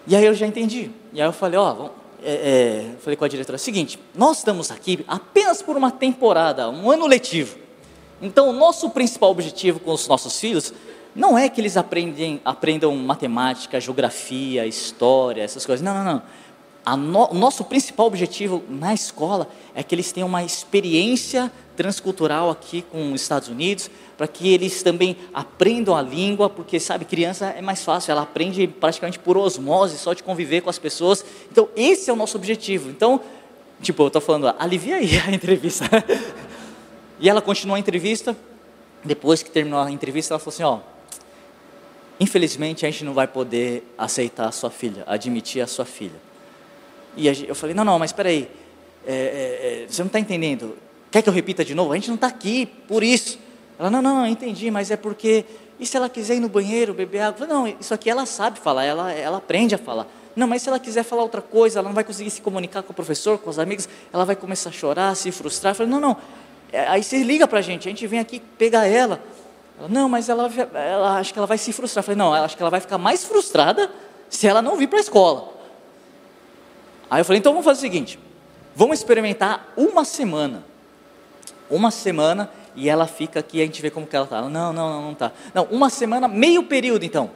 E aí eu já entendi. E aí eu falei, ó, oh, é, é, falei com a diretora, seguinte, nós estamos aqui apenas por uma temporada, um ano letivo. Então o nosso principal objetivo com os nossos filhos não é que eles aprendem, aprendam matemática, geografia, história, essas coisas. Não, não, não no, o nosso principal objetivo na escola é que eles tenham uma experiência transcultural aqui com os Estados Unidos, para que eles também aprendam a língua, porque, sabe, criança é mais fácil, ela aprende praticamente por osmose, só de conviver com as pessoas. Então, esse é o nosso objetivo. Então, tipo, eu estou falando, alivia aí a entrevista. e ela continuou a entrevista, depois que terminou a entrevista, ela falou assim: ó, infelizmente a gente não vai poder aceitar a sua filha, admitir a sua filha. E eu falei, não, não, mas espera aí, é, é, é, você não está entendendo. Quer que eu repita de novo? A gente não está aqui por isso. Ela, não, não, não, entendi, mas é porque, e se ela quiser ir no banheiro, beber água? Não, isso aqui ela sabe falar, ela, ela aprende a falar. Não, mas se ela quiser falar outra coisa, ela não vai conseguir se comunicar com o professor, com os amigos, ela vai começar a chorar, se frustrar. Eu falei, não, não, é, aí você liga para a gente, a gente vem aqui pegar ela. ela não, mas ela, ela acho que ela vai se frustrar. Eu falei, não, acho que ela vai ficar mais frustrada se ela não vir para a escola. Aí eu falei, então vamos fazer o seguinte, vamos experimentar uma semana. Uma semana e ela fica aqui, a gente vê como que ela está. Não, não, não, não está. Não, uma semana, meio período então.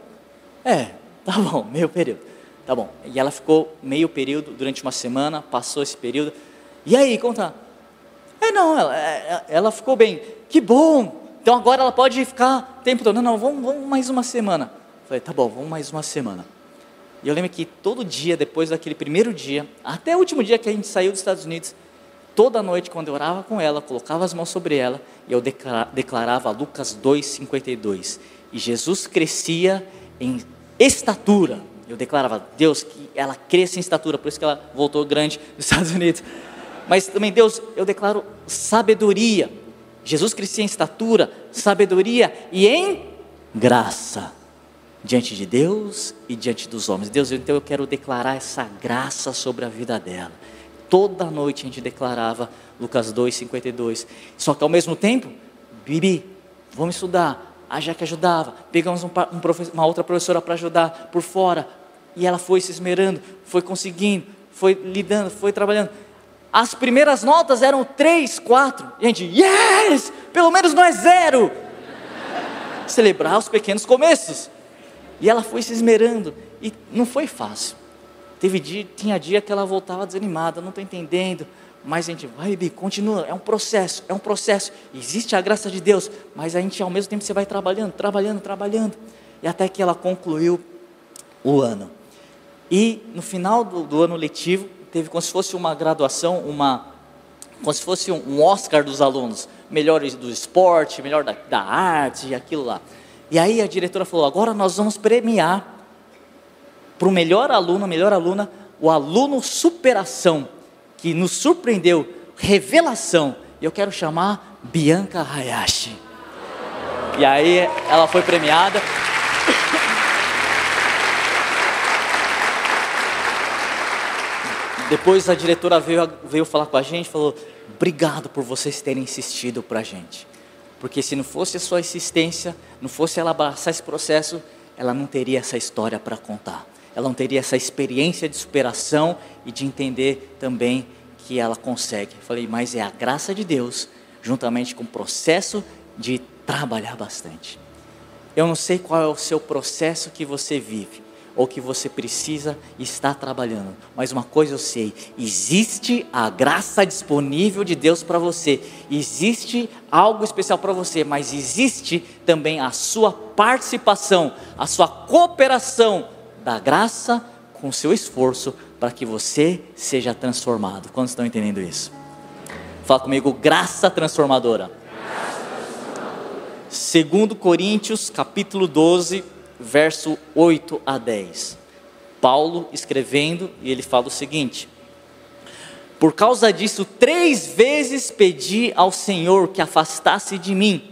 É, tá bom, meio período. Tá bom. E ela ficou meio período durante uma semana, passou esse período. E aí, conta. É, não, ela, é, ela ficou bem. Que bom! Então agora ela pode ficar o tempo todo. Não, não, vamos, vamos mais uma semana. Falei, tá bom, vamos mais uma semana. E eu lembro que todo dia, depois daquele primeiro dia, até o último dia que a gente saiu dos Estados Unidos, toda noite, quando eu orava com ela, colocava as mãos sobre ela, e eu declarava Lucas 2,52. E Jesus crescia em estatura. Eu declarava, Deus, que ela cresça em estatura, por isso que ela voltou grande nos Estados Unidos. Mas também, Deus, eu declaro sabedoria. Jesus crescia em estatura, sabedoria e em graça diante de Deus e diante dos homens. Deus, então eu quero declarar essa graça sobre a vida dela. Toda noite a gente declarava Lucas 2, 52. Só que ao mesmo tempo, Bibi, vamos estudar. A Jaque ajudava. Pegamos um, um uma outra professora para ajudar por fora. E ela foi se esmerando, foi conseguindo, foi lidando, foi trabalhando. As primeiras notas eram 3, 4. Gente, yes! Pelo menos não é zero. Celebrar os pequenos começos. E ela foi se esmerando e não foi fácil. Teve dia, tinha dia que ela voltava desanimada, não estou entendendo. Mas a gente vai, Bi, continua, é um processo, é um processo. Existe a graça de Deus, mas a gente ao mesmo tempo você vai trabalhando, trabalhando, trabalhando. E até que ela concluiu o ano. E no final do, do ano letivo, teve como se fosse uma graduação, uma, como se fosse um, Oscar dos alunos, melhores do esporte, melhor da, da arte aquilo lá. E aí a diretora falou: agora nós vamos premiar para o melhor aluno, melhor aluna, o aluno superação, que nos surpreendeu, revelação. Eu quero chamar Bianca Hayashi. E aí ela foi premiada. Depois a diretora veio, veio falar com a gente, falou: obrigado por vocês terem insistido para a gente. Porque se não fosse a sua insistência, não fosse ela abraçar esse processo, ela não teria essa história para contar. Ela não teria essa experiência de superação e de entender também que ela consegue. Falei, mas é a graça de Deus, juntamente com o processo de trabalhar bastante. Eu não sei qual é o seu processo que você vive ou que você precisa estar trabalhando. Mas uma coisa eu sei: existe a graça disponível de Deus para você, existe algo especial para você, mas existe também a sua participação, a sua cooperação da graça com seu esforço para que você seja transformado. Quantos estão entendendo isso? Fala comigo, graça transformadora. Segundo Coríntios, capítulo 12, verso 8 a 10. Paulo escrevendo, e ele fala o seguinte: Por causa disso, três vezes pedi ao Senhor que afastasse de mim.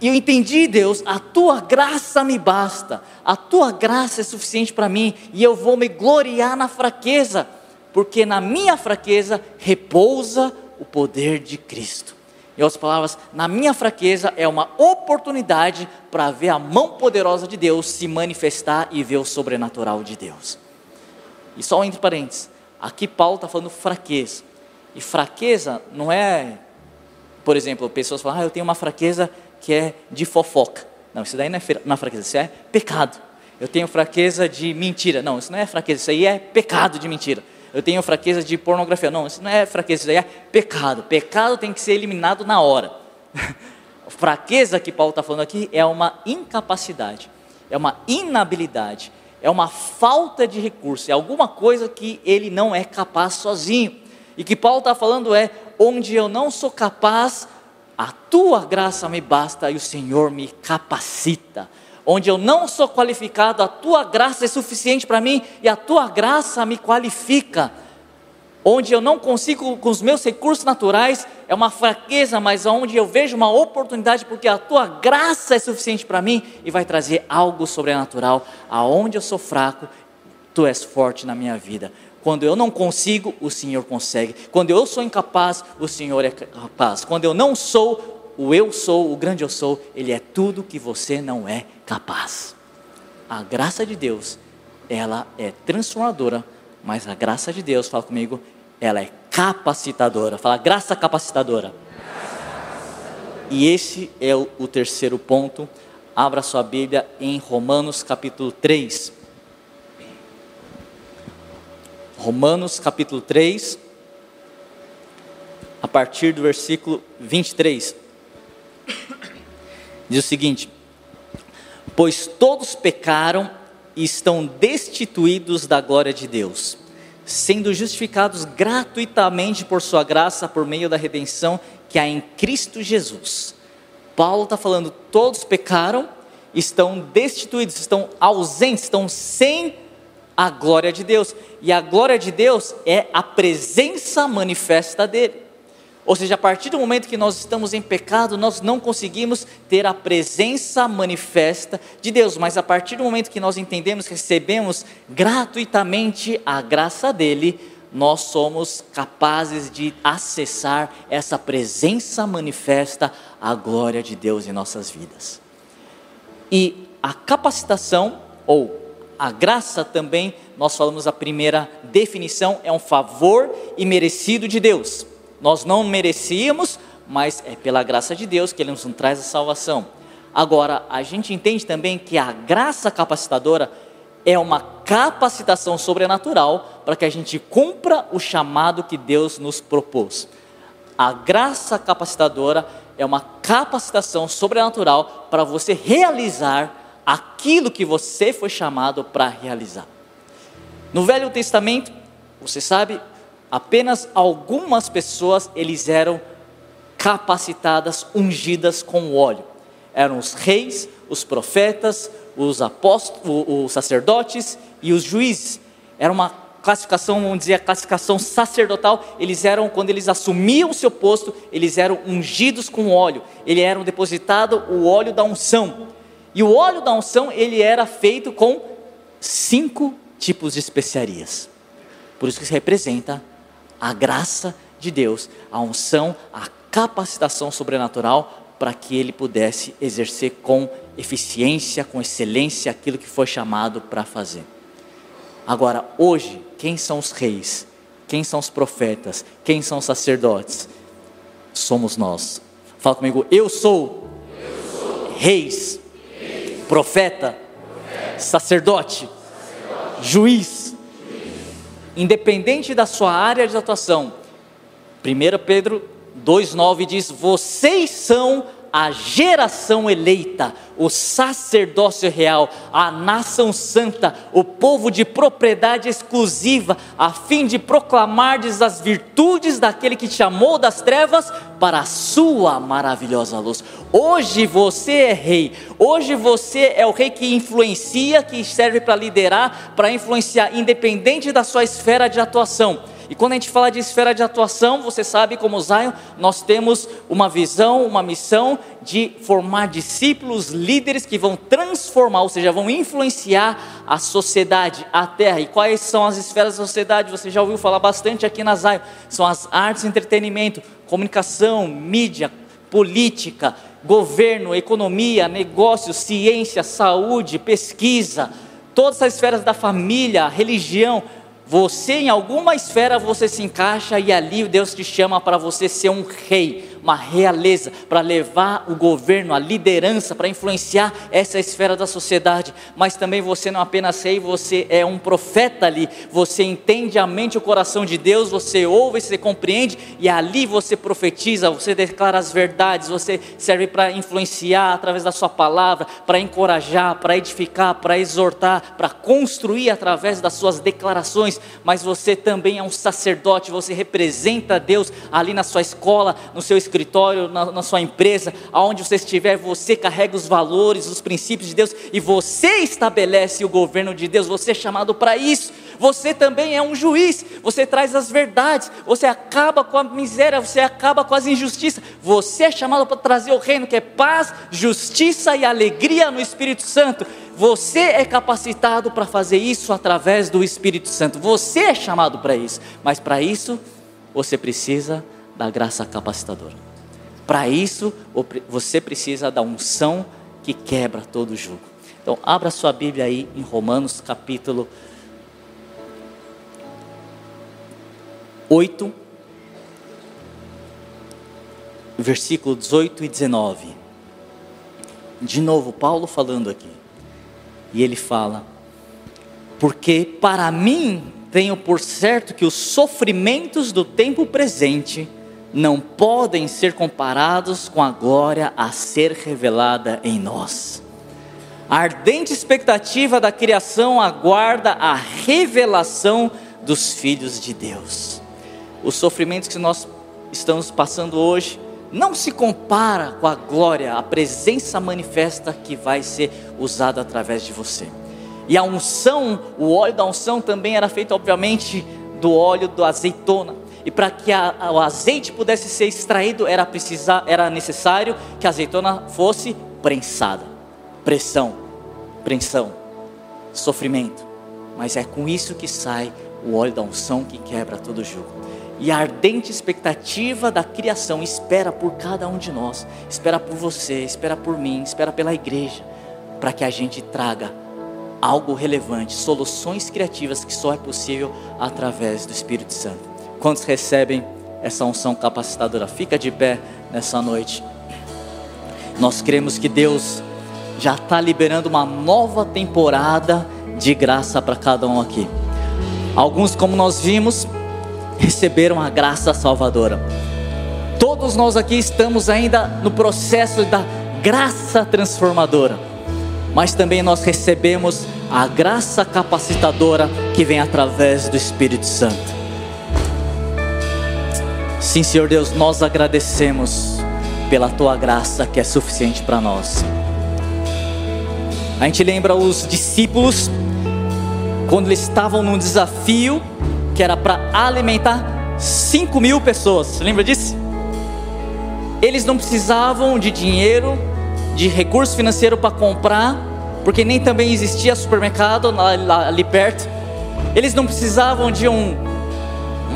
eu entendi, Deus, a tua graça me basta, a tua graça é suficiente para mim, e eu vou me gloriar na fraqueza, porque na minha fraqueza repousa o poder de Cristo. Em outras palavras, na minha fraqueza é uma oportunidade para ver a mão poderosa de Deus se manifestar e ver o sobrenatural de Deus. E só entre parênteses, aqui Paulo está falando fraqueza. E fraqueza não é, por exemplo, pessoas falam, ah, eu tenho uma fraqueza que é de fofoca. Não, isso daí não é, não é fraqueza, isso é pecado. Eu tenho fraqueza de mentira. Não, isso não é fraqueza, isso aí é pecado de mentira eu tenho fraqueza de pornografia. Não, isso não é fraqueza, isso aí é pecado. Pecado tem que ser eliminado na hora. fraqueza que Paulo está falando aqui é uma incapacidade, é uma inabilidade, é uma falta de recurso, é alguma coisa que ele não é capaz sozinho. E que Paulo está falando é: onde eu não sou capaz, a tua graça me basta e o Senhor me capacita onde eu não sou qualificado, a tua graça é suficiente para mim e a tua graça me qualifica. Onde eu não consigo com os meus recursos naturais, é uma fraqueza, mas onde eu vejo uma oportunidade, porque a tua graça é suficiente para mim e vai trazer algo sobrenatural. Aonde eu sou fraco, tu és forte na minha vida. Quando eu não consigo, o Senhor consegue. Quando eu sou incapaz, o Senhor é capaz. Quando eu não sou, o eu sou, o grande eu sou, ele é tudo que você não é capaz. A graça de Deus, ela é transformadora, mas a graça de Deus, fala comigo, ela é capacitadora. Fala, graça capacitadora. E esse é o, terceiro ponto. Abra sua Bíblia em Romanos capítulo 3. Romanos capítulo 3, a partir do versículo 23. Diz o seguinte: Pois todos pecaram e estão destituídos da glória de Deus, sendo justificados gratuitamente por Sua graça por meio da redenção que há em Cristo Jesus. Paulo está falando: todos pecaram, estão destituídos, estão ausentes, estão sem a glória de Deus, e a glória de Deus é a presença manifesta dele. Ou seja, a partir do momento que nós estamos em pecado, nós não conseguimos ter a presença manifesta de Deus, mas a partir do momento que nós entendemos, recebemos gratuitamente a graça dele, nós somos capazes de acessar essa presença manifesta, a glória de Deus em nossas vidas. E a capacitação, ou a graça também, nós falamos a primeira definição, é um favor imerecido de Deus. Nós não merecíamos, mas é pela graça de Deus que Ele nos traz a salvação. Agora, a gente entende também que a graça capacitadora é uma capacitação sobrenatural para que a gente cumpra o chamado que Deus nos propôs. A graça capacitadora é uma capacitação sobrenatural para você realizar aquilo que você foi chamado para realizar. No Velho Testamento, você sabe, apenas algumas pessoas eles eram capacitadas, ungidas com óleo. Eram os reis, os profetas, os apóstolos, os sacerdotes e os juízes. Era uma classificação, vamos dizer, a classificação sacerdotal, eles eram, quando eles assumiam o seu posto, eles eram ungidos com óleo, ele eram depositado o óleo da unção. E o óleo da unção, ele era feito com cinco tipos de especiarias. Por isso que se representa a graça de Deus, a unção, a capacitação sobrenatural para que ele pudesse exercer com eficiência, com excelência aquilo que foi chamado para fazer. Agora, hoje, quem são os reis? Quem são os profetas? Quem são os sacerdotes? Somos nós. Fala comigo, eu sou, eu sou. Reis, profeta, profeta. Sacerdote, sacerdote, juiz. juiz. Independente da sua área de atuação, 1 Pedro 2,9 diz: Vocês são a geração eleita, o sacerdócio real, a nação santa, o povo de propriedade exclusiva, a fim de proclamardes as virtudes daquele que te chamou das trevas para a sua maravilhosa luz. Hoje você é rei, hoje você é o rei que influencia, que serve para liderar, para influenciar, independente da sua esfera de atuação. E quando a gente fala de esfera de atuação, você sabe, como Zion, nós temos uma visão, uma missão de formar discípulos, líderes que vão transformar, ou seja, vão influenciar a sociedade, a terra. E quais são as esferas da sociedade? Você já ouviu falar bastante aqui na Zion. São as artes entretenimento, comunicação, mídia, política, governo, economia, negócios, ciência, saúde, pesquisa, todas as esferas da família, religião, você em alguma esfera você se encaixa e ali Deus te chama para você ser um rei, uma realeza para levar o governo, a liderança, para influenciar essa esfera da sociedade. Mas também você não apenas rei, você é um profeta ali. Você entende a mente e o coração de Deus, você ouve, você compreende e ali você profetiza, você declara as verdades, você serve para influenciar através da sua palavra, para encorajar, para edificar, para exortar, para construir através das suas declarações. Mas você também é um sacerdote, você representa Deus ali na sua escola, no seu escritório escritório, na, na sua empresa, aonde você estiver, você carrega os valores, os princípios de Deus e você estabelece o governo de Deus, você é chamado para isso. Você também é um juiz, você traz as verdades, você acaba com a miséria, você acaba com as injustiças. Você é chamado para trazer o reino que é paz, justiça e alegria no Espírito Santo. Você é capacitado para fazer isso através do Espírito Santo. Você é chamado para isso, mas para isso você precisa da graça capacitadora. Para isso, você precisa da unção que quebra todo o jugo. Então, abra sua Bíblia aí em Romanos capítulo 8, versículo 18 e 19. De novo, Paulo falando aqui. E ele fala: Porque para mim tenho por certo que os sofrimentos do tempo presente não podem ser comparados com a glória a ser revelada em nós. A ardente expectativa da criação aguarda a revelação dos filhos de Deus. Os sofrimentos que nós estamos passando hoje não se compara com a glória, a presença manifesta que vai ser usada através de você. E a unção, o óleo da unção também era feito, obviamente, do óleo da azeitona e para que a, o azeite pudesse ser extraído era, precisar, era necessário que a azeitona fosse prensada. Pressão, pressão, sofrimento. Mas é com isso que sai o óleo da unção que quebra todo o jugo. E a ardente expectativa da criação espera por cada um de nós, espera por você, espera por mim, espera pela igreja, para que a gente traga algo relevante, soluções criativas que só é possível através do Espírito Santo. Quantos recebem essa unção capacitadora? Fica de pé nessa noite. Nós cremos que Deus já está liberando uma nova temporada de graça para cada um aqui. Alguns, como nós vimos, receberam a graça salvadora. Todos nós aqui estamos ainda no processo da graça transformadora. mas também nós recebemos a graça capacitadora que vem através do Espírito Santo. Sim, Senhor Deus, nós agradecemos pela tua graça que é suficiente para nós. A gente lembra os discípulos quando eles estavam num desafio que era para alimentar 5 mil pessoas, lembra disso? Eles não precisavam de dinheiro, de recurso financeiro para comprar, porque nem também existia supermercado ali perto. Eles não precisavam de um,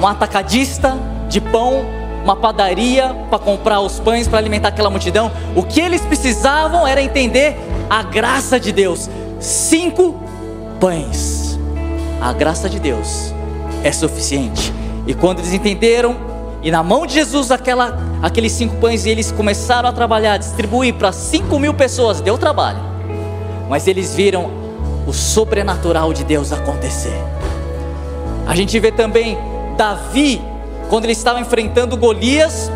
um atacadista de pão, uma padaria para comprar os pães para alimentar aquela multidão. O que eles precisavam era entender a graça de Deus. Cinco pães. A graça de Deus é suficiente. E quando eles entenderam, e na mão de Jesus aquela, aqueles cinco pães, e eles começaram a trabalhar, distribuir para cinco mil pessoas, deu trabalho. Mas eles viram o sobrenatural de Deus acontecer. A gente vê também Davi, quando ele estava enfrentando Golias,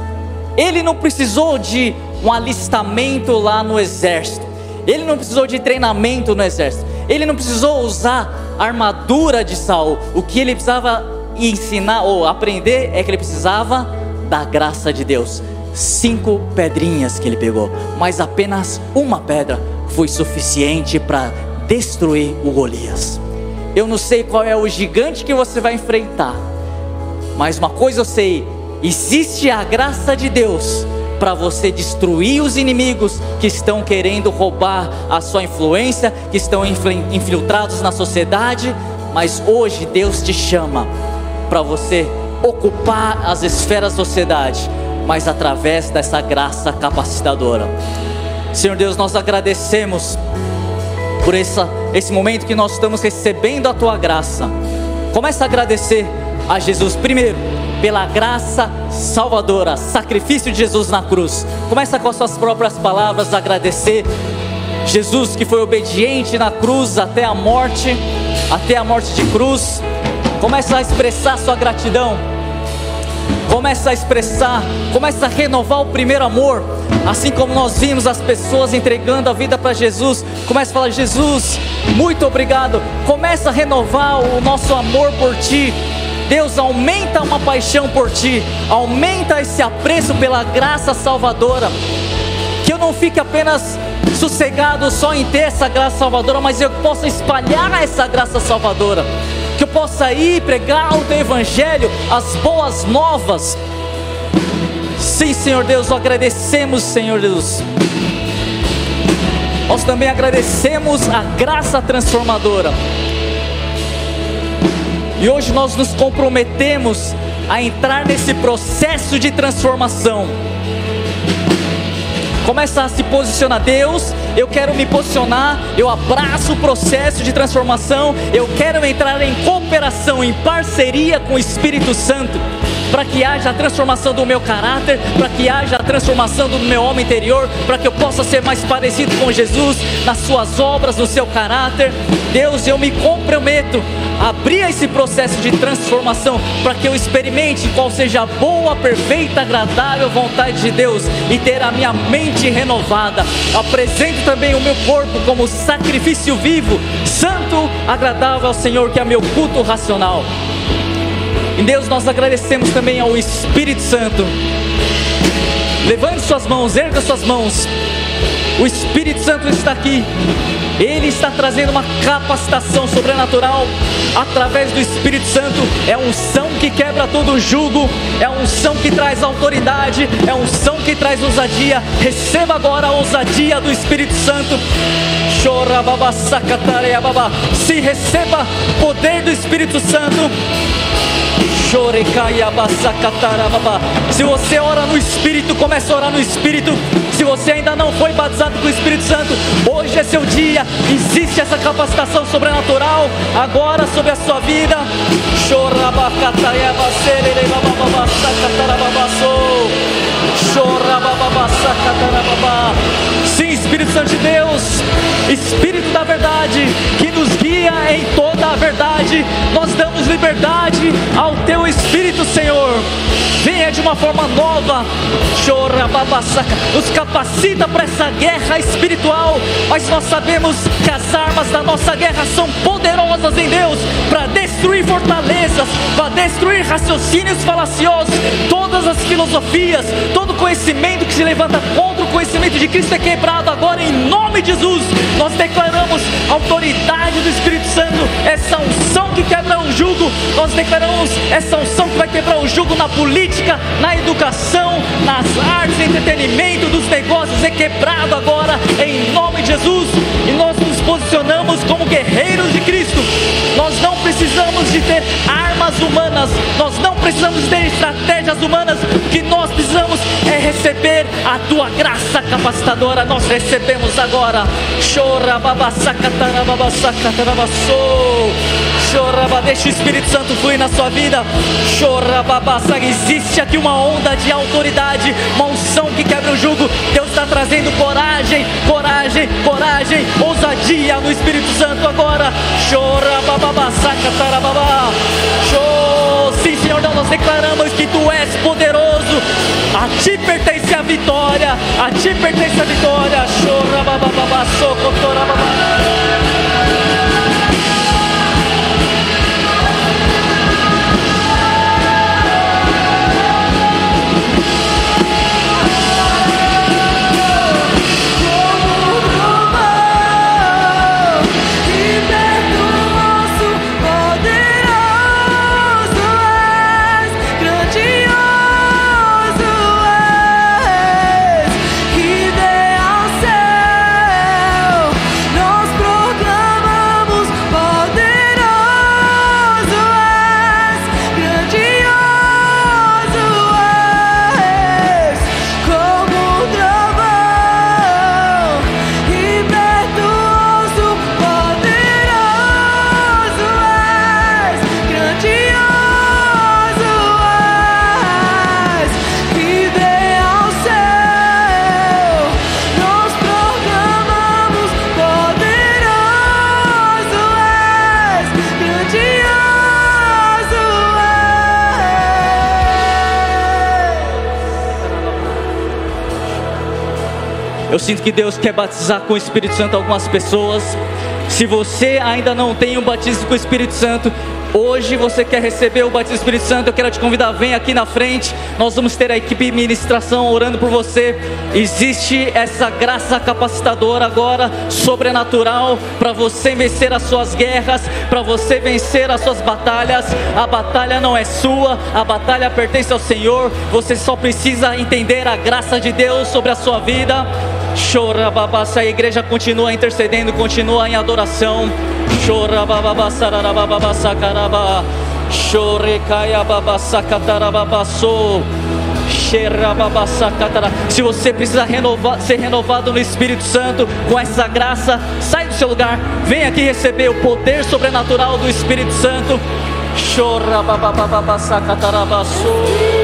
ele não precisou de um alistamento lá no exército, ele não precisou de treinamento no exército, ele não precisou usar a armadura de Saul. O que ele precisava ensinar ou aprender é que ele precisava da graça de Deus. Cinco pedrinhas que ele pegou, mas apenas uma pedra foi suficiente para destruir o Golias. Eu não sei qual é o gigante que você vai enfrentar, mas uma coisa eu sei: existe a graça de Deus para você destruir os inimigos que estão querendo roubar a sua influência, que estão infiltrados na sociedade, mas hoje Deus te chama para você ocupar as esferas da sociedade, mas através dessa graça capacitadora. Senhor Deus, nós agradecemos por essa, esse momento que nós estamos recebendo a tua graça. Começa a agradecer a Jesus primeiro pela graça salvadora, sacrifício de Jesus na cruz. Começa com as suas próprias palavras agradecer Jesus que foi obediente na cruz até a morte, até a morte de cruz. Começa a expressar sua gratidão. Começa a expressar, começa a renovar o primeiro amor. Assim como nós vimos as pessoas entregando a vida para Jesus, começa a falar: Jesus, muito obrigado. Começa a renovar o nosso amor por Ti. Deus aumenta uma paixão por ti, aumenta esse apreço pela graça salvadora. Que eu não fique apenas sossegado só em ter essa graça salvadora, mas eu possa espalhar essa graça salvadora. Que eu possa ir pregar o teu evangelho, as boas novas. Sim, Senhor Deus, agradecemos, Senhor Deus. Nós também agradecemos a graça transformadora. E hoje nós nos comprometemos a entrar nesse processo de transformação. Começa a se posicionar, Deus, eu quero me posicionar, eu abraço o processo de transformação, eu quero entrar em cooperação, em parceria com o Espírito Santo para que haja a transformação do meu caráter, para que haja a transformação do meu homem interior, para que eu possa ser mais parecido com Jesus nas suas obras, no seu caráter. Deus, eu me comprometo a abrir esse processo de transformação para que eu experimente qual seja a boa, perfeita, agradável vontade de Deus e ter a minha mente renovada. Apresento também o meu corpo como sacrifício vivo, santo, agradável ao Senhor, que é meu culto racional. Em Deus nós agradecemos também ao Espírito Santo. Levante suas mãos, erga suas mãos. O Espírito Santo está aqui. Ele está trazendo uma capacitação sobrenatural através do Espírito Santo. É um unção que quebra todo jugo, é um unção que traz autoridade, é um unção que traz ousadia. Receba agora a ousadia do Espírito Santo. Chora, baba, baba. Se receba poder do Espírito Santo. Se você ora no Espírito, comece a orar no Espírito. Se você ainda não foi batizado com o Espírito Santo, hoje é seu dia. Existe essa capacitação sobrenatural agora sobre a sua vida. Chora Sim, Espírito Santo de Deus, Espírito da verdade, que nos guia em toda a verdade. Nós damos liberdade ao teu Espírito, Senhor. Venha de uma forma nova, nos capacita para essa guerra espiritual. Mas nós sabemos que as armas da nossa guerra são poderosas em Deus para destruir fortalezas, para destruir raciocínios falaciosos, todas as filosofias, todo conhecimento que se levanta contra o conhecimento de Cristo é quebrado agora em nome de Jesus. Nós declaramos a autoridade do Espírito Santo, essa unção que quebra o jugo. Nós declaramos essa unção que vai quebrar o jugo na política, na educação, nas artes, entretenimento, dos negócios. É quebrado agora em nome de Jesus. E nós nos posicionamos como guerreiros de Cristo. Nós não precisamos de ter armas humanas, nós não precisamos ter estratégias humanas. O que nós precisamos é receber a tua graça capacitadora. Nós recebemos agora. Chora, babassaca, tarababassaca. Chora, deixa o Espírito Santo fluir na sua vida. Chora, babassaca. Existe aqui uma onda de autoridade, uma unção que quebra o jugo. Deus está trazendo coragem, coragem, coragem, ousadia no Espírito Santo agora. Chora, bababassaca, tarababá. Chora, sim, Senhor, nós declaramos que tu és poderoso. A ti pertence a vitória, a ti pertence a vitória. Chora, bababá, sinto que Deus quer batizar com o Espírito Santo algumas pessoas. Se você ainda não tem um batismo com o Espírito Santo, hoje você quer receber o batismo do Espírito Santo, eu quero te convidar, vem aqui na frente. Nós vamos ter a equipe de ministração orando por você. Existe essa graça capacitadora agora, sobrenatural, para você vencer as suas guerras, para você vencer as suas batalhas. A batalha não é sua, a batalha pertence ao Senhor. Você só precisa entender a graça de Deus sobre a sua vida. Chora babassa, a igreja continua intercedendo, continua em adoração. Chora babassa, babassa, caraba. Chore caia babassa, catarababassou. Se você precisa renovar, ser renovado no Espírito Santo com essa graça, sai do seu lugar, vem aqui receber o poder sobrenatural do Espírito Santo. Chora babababassa, catarabassou.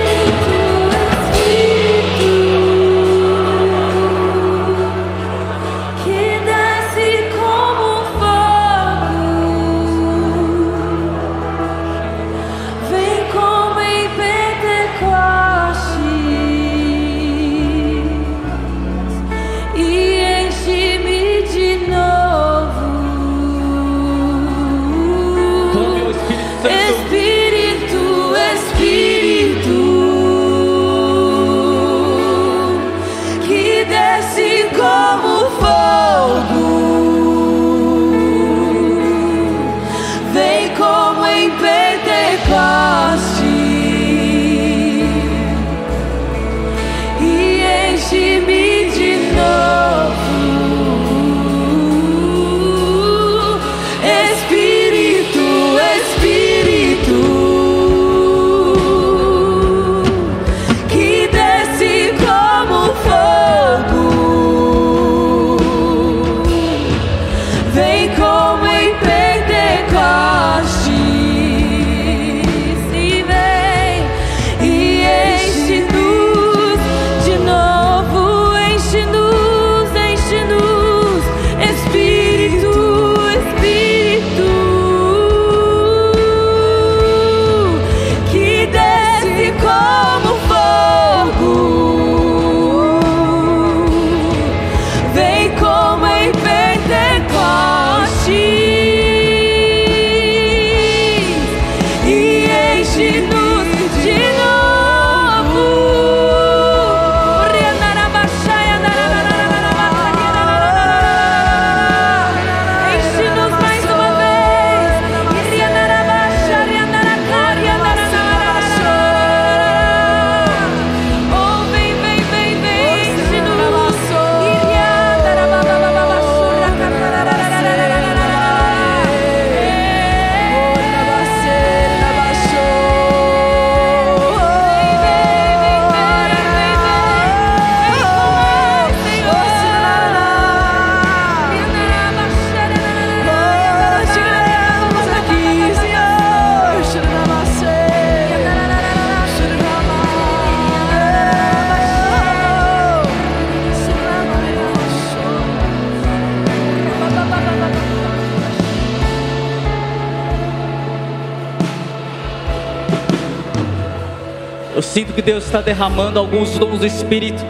Deus está derramando alguns dons do Espírito,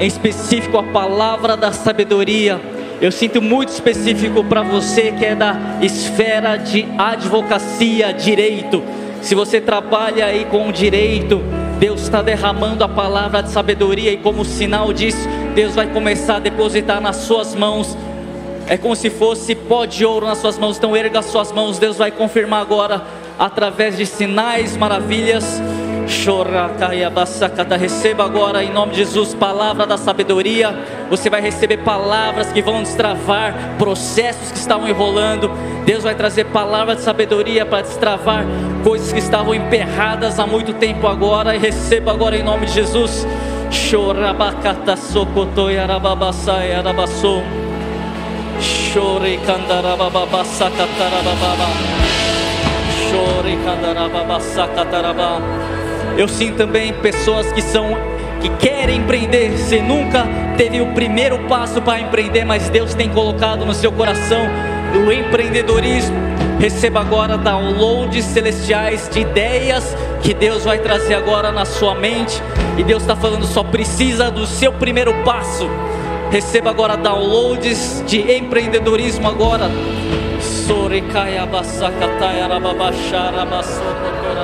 em específico a palavra da sabedoria. Eu sinto muito específico para você que é da esfera de advocacia, direito. Se você trabalha aí com direito, Deus está derramando a palavra de sabedoria e como sinal disso, Deus vai começar a depositar nas suas mãos. É como se fosse pó de ouro nas suas mãos. Então erga as suas mãos, Deus vai confirmar agora através de sinais, maravilhas. Receba agora em nome de Jesus palavra da sabedoria. Você vai receber palavras que vão destravar processos que estavam enrolando. Deus vai trazer palavra de sabedoria para destravar coisas que estavam emperradas há muito tempo agora. E receba agora em nome de Jesus. Chorabacata arabassou. Chore candarababassa catarababa. Chore candarababassa catarababa. Eu sinto também pessoas que são que querem empreender, você nunca teve o primeiro passo para empreender, mas Deus tem colocado no seu coração o empreendedorismo. Receba agora downloads celestiais de ideias que Deus vai trazer agora na sua mente. E Deus está falando, só precisa do seu primeiro passo. Receba agora downloads de empreendedorismo agora. Sorikaya basakataya rababashara basokotora rababá.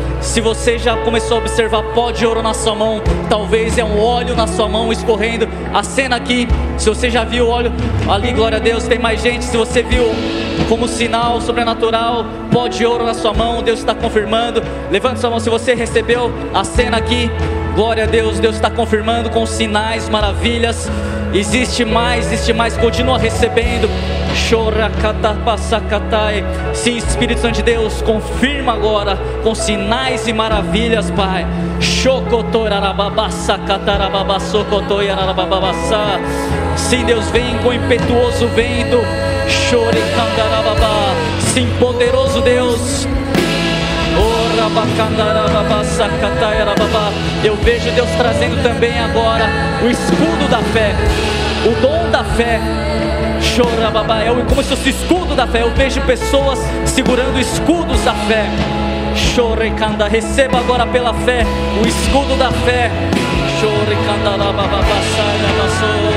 Se você já começou a observar pó de ouro na sua mão, talvez é um óleo na sua mão escorrendo. A cena aqui, se você já viu óleo ali, glória a Deus, tem mais gente. Se você viu como sinal sobrenatural, pó de ouro na sua mão, Deus está confirmando. Levante sua mão se você recebeu a cena aqui. Glória a Deus, Deus está confirmando com sinais, maravilhas. Existe mais, existe mais, continua recebendo. Sim, Espírito Santo de Deus, confirma agora com sinais e maravilhas, Pai. Sim, Deus vem com impetuoso vento. Sim, poderoso Deus. Eu vejo Deus trazendo também agora o escudo da fé, o dom da fé. É como se fosse o escudo da fé. Eu vejo pessoas segurando escudos da fé. Receba agora pela fé o escudo da fé. Chorecanda, Eu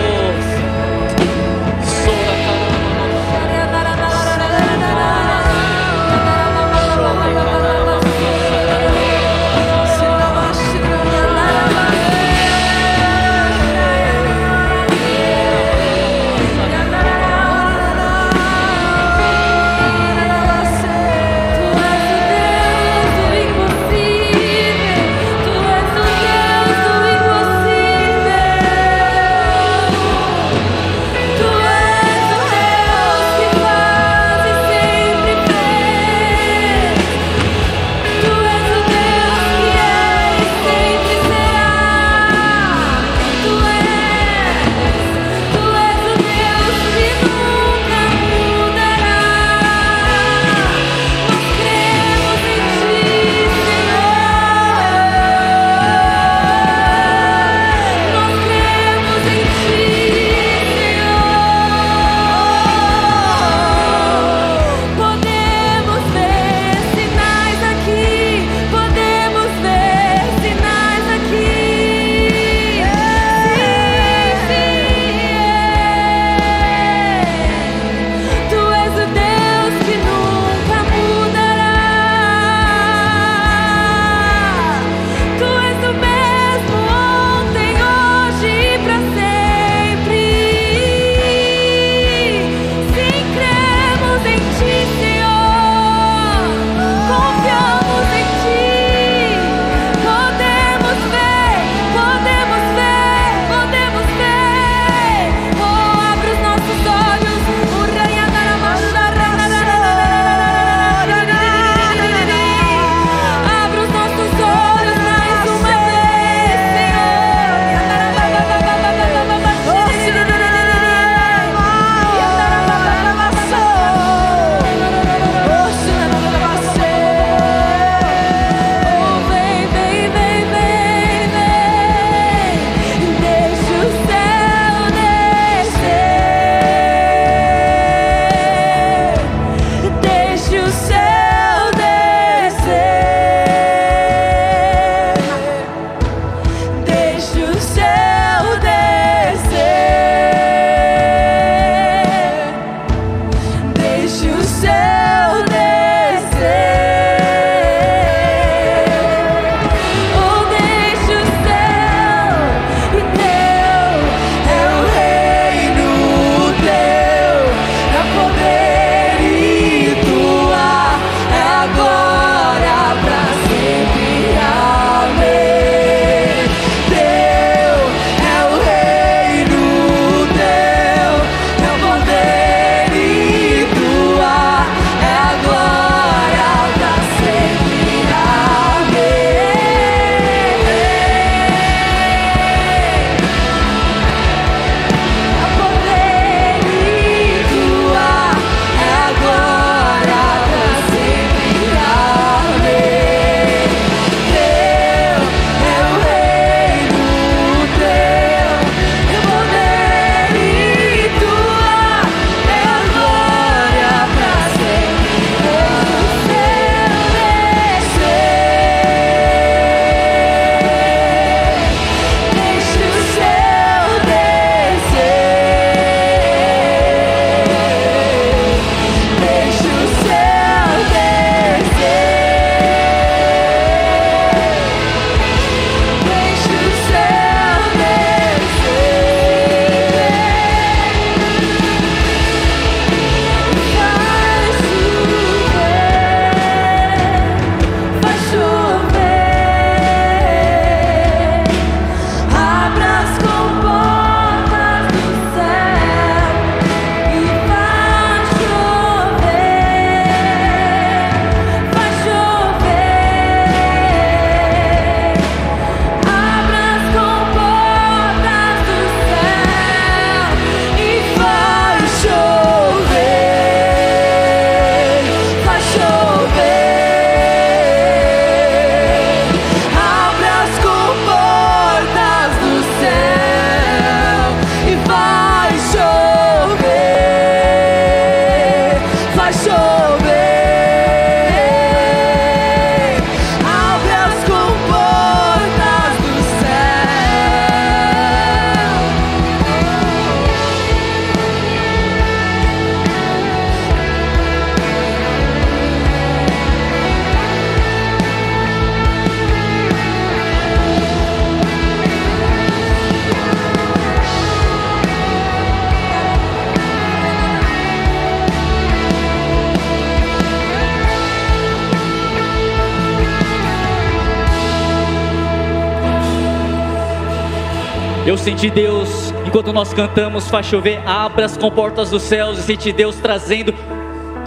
senti Deus, enquanto nós cantamos, faz chover, abre as comportas dos céus, e senti Deus trazendo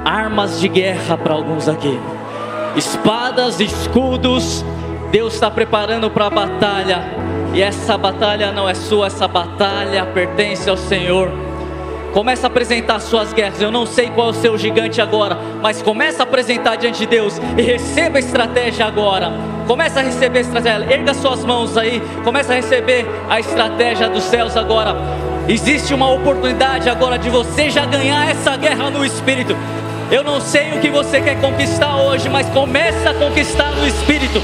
armas de guerra para alguns aqui. Espadas, escudos, Deus está preparando para a batalha. E essa batalha não é sua, essa batalha pertence ao Senhor. Começa a apresentar suas guerras. Eu não sei qual é o seu gigante agora, mas começa a apresentar diante de Deus e receba a estratégia agora. Começa a receber a estratégia. Erga suas mãos aí. Começa a receber a estratégia dos céus agora. Existe uma oportunidade agora de você já ganhar essa guerra no espírito. Eu não sei o que você quer conquistar hoje, mas começa a conquistar no espírito.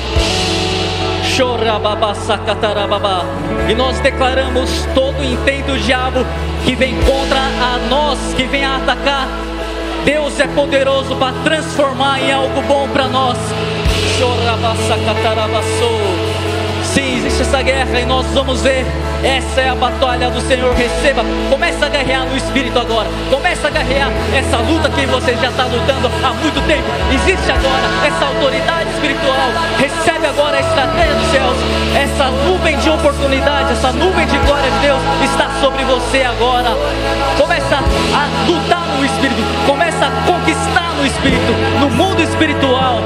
E nós declaramos todo o intento do diabo que vem contra a nós, que vem a atacar. Deus é poderoso para transformar em algo bom para nós. Sim, existe essa guerra e nós vamos ver. Essa é a batalha do Senhor. Receba, começa a guerrear no Espírito agora. Começa a guerrear essa luta que você já está lutando há muito tempo. Existe agora essa autoridade espiritual. Recebe agora a estratégia dos céus. Essa nuvem de oportunidade, essa nuvem de glória de Deus está sobre você agora. Começa a lutar no Espírito. Começa a conquistar no Espírito, no mundo espiritual.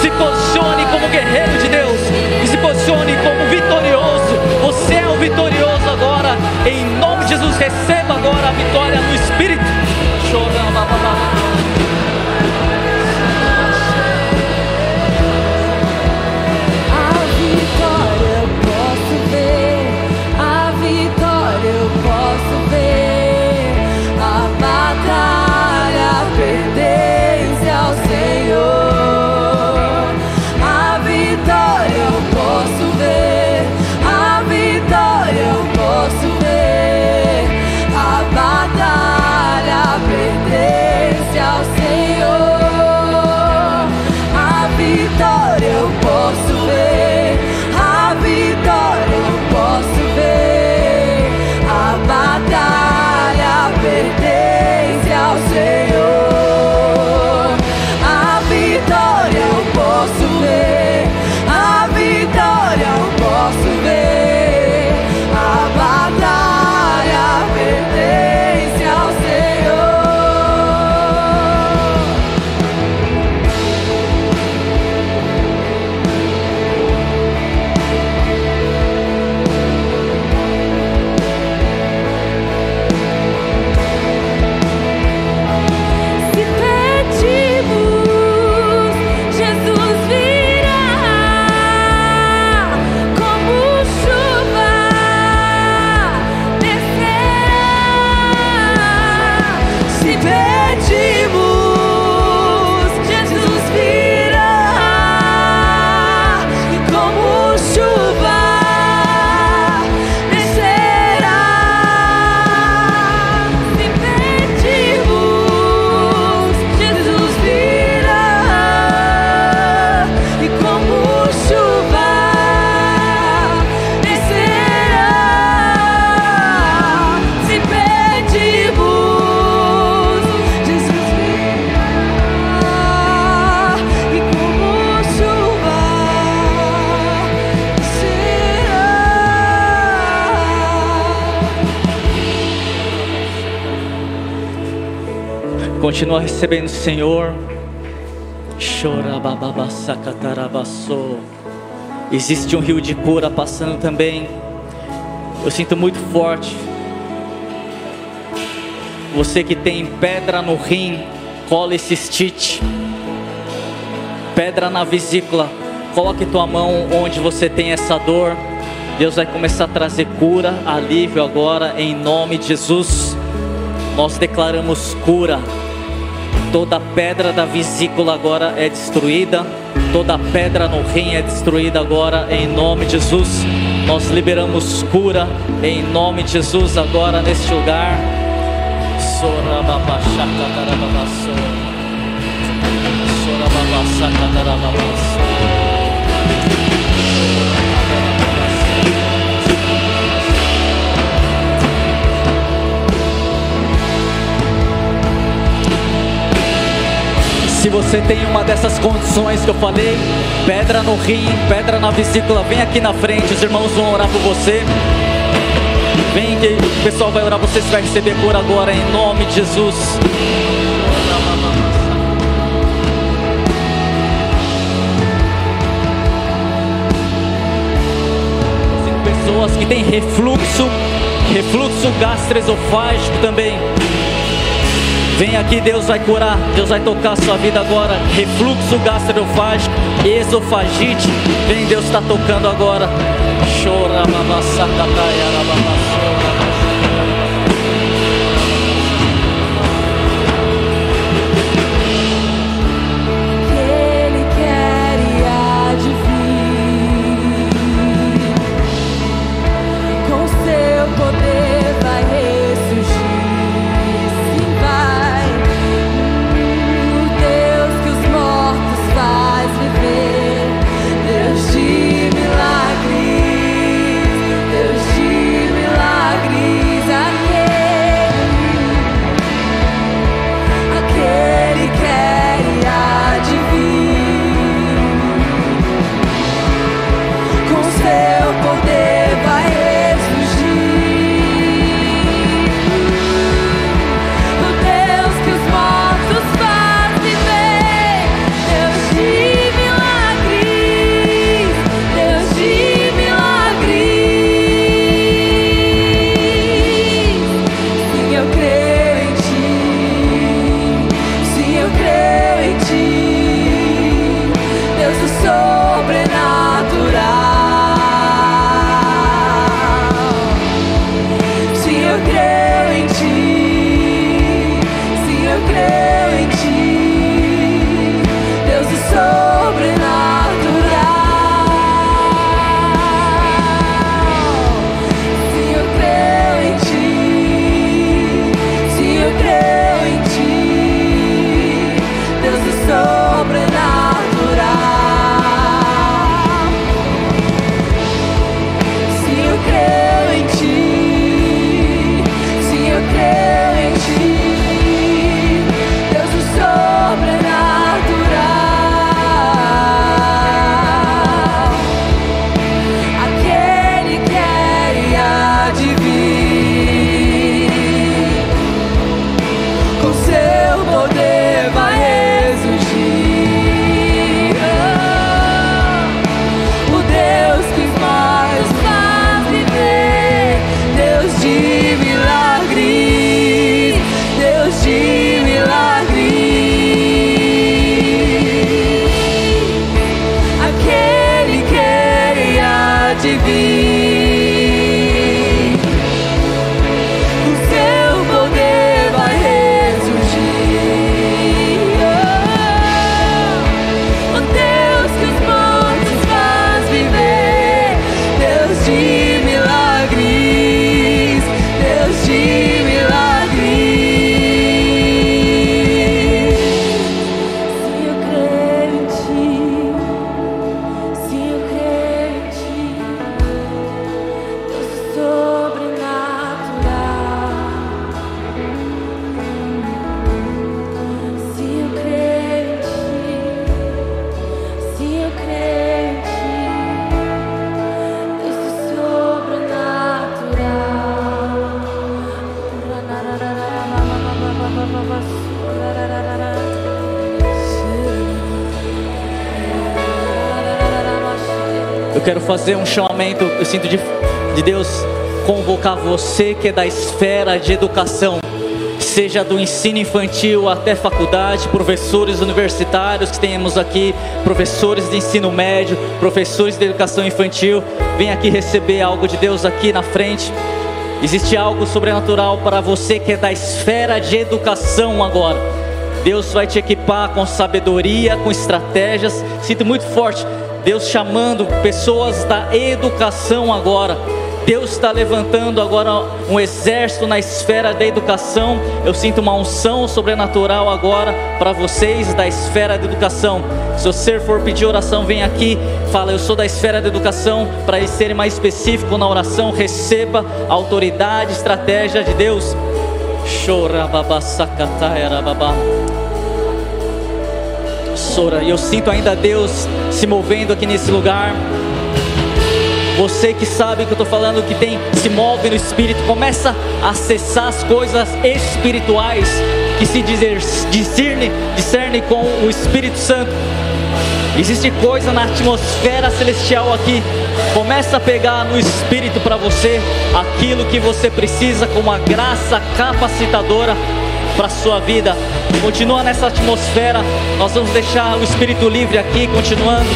Se posicione como guerreiro de Deus e se posicione como vitorioso. Você é o vitorioso agora. Em nome de Jesus, receba agora a vitória no Espírito. Continua recebendo o Senhor. Existe um rio de cura passando também. Eu sinto muito forte. Você que tem pedra no rim, cola esse stitch. Pedra na vesícula. Coloque tua mão onde você tem essa dor. Deus vai começar a trazer cura, alívio agora, em nome de Jesus. Nós declaramos cura Toda pedra da vesícula agora é destruída. Toda pedra no rim é destruída agora em nome de Jesus. Nós liberamos cura em nome de Jesus agora neste lugar. Sorababachaka tarababasso. você tem uma dessas condições que eu falei, pedra no rim, pedra na vesícula, vem aqui na frente, os irmãos vão orar por você. Vem que o pessoal vai orar, você vai receber cura agora em nome de Jesus. Pessoas que têm refluxo, refluxo gastroesofágico também. Vem aqui, Deus vai curar, Deus vai tocar a sua vida agora. Refluxo gastroesofágico, esofagite. Vem, Deus está tocando agora. Chora, mamassacataia, Eu quero fazer um chamamento, eu sinto de, de Deus convocar você que é da esfera de educação, seja do ensino infantil até faculdade, professores universitários que temos aqui, professores de ensino médio, professores de educação infantil, vem aqui receber algo de Deus aqui na frente. Existe algo sobrenatural para você que é da esfera de educação agora. Deus vai te equipar com sabedoria, com estratégias. Sinto muito forte Deus chamando pessoas da educação agora. Deus está levantando agora um exército na esfera da educação. Eu sinto uma unção sobrenatural agora para vocês da esfera da educação. Se você for pedir oração, vem aqui, fala, eu sou da esfera da educação, para ser mais específico na oração, receba a autoridade, estratégia de Deus. Chora babá E eu sinto ainda Deus se movendo aqui nesse lugar. Você que sabe que eu estou falando, que tem se move no Espírito, começa a acessar as coisas espirituais que se discerne, discerne com o Espírito Santo. Existe coisa na atmosfera celestial aqui. Começa a pegar no Espírito para você aquilo que você precisa com uma graça capacitadora para a sua vida. Continua nessa atmosfera. Nós vamos deixar o Espírito livre aqui, continuando.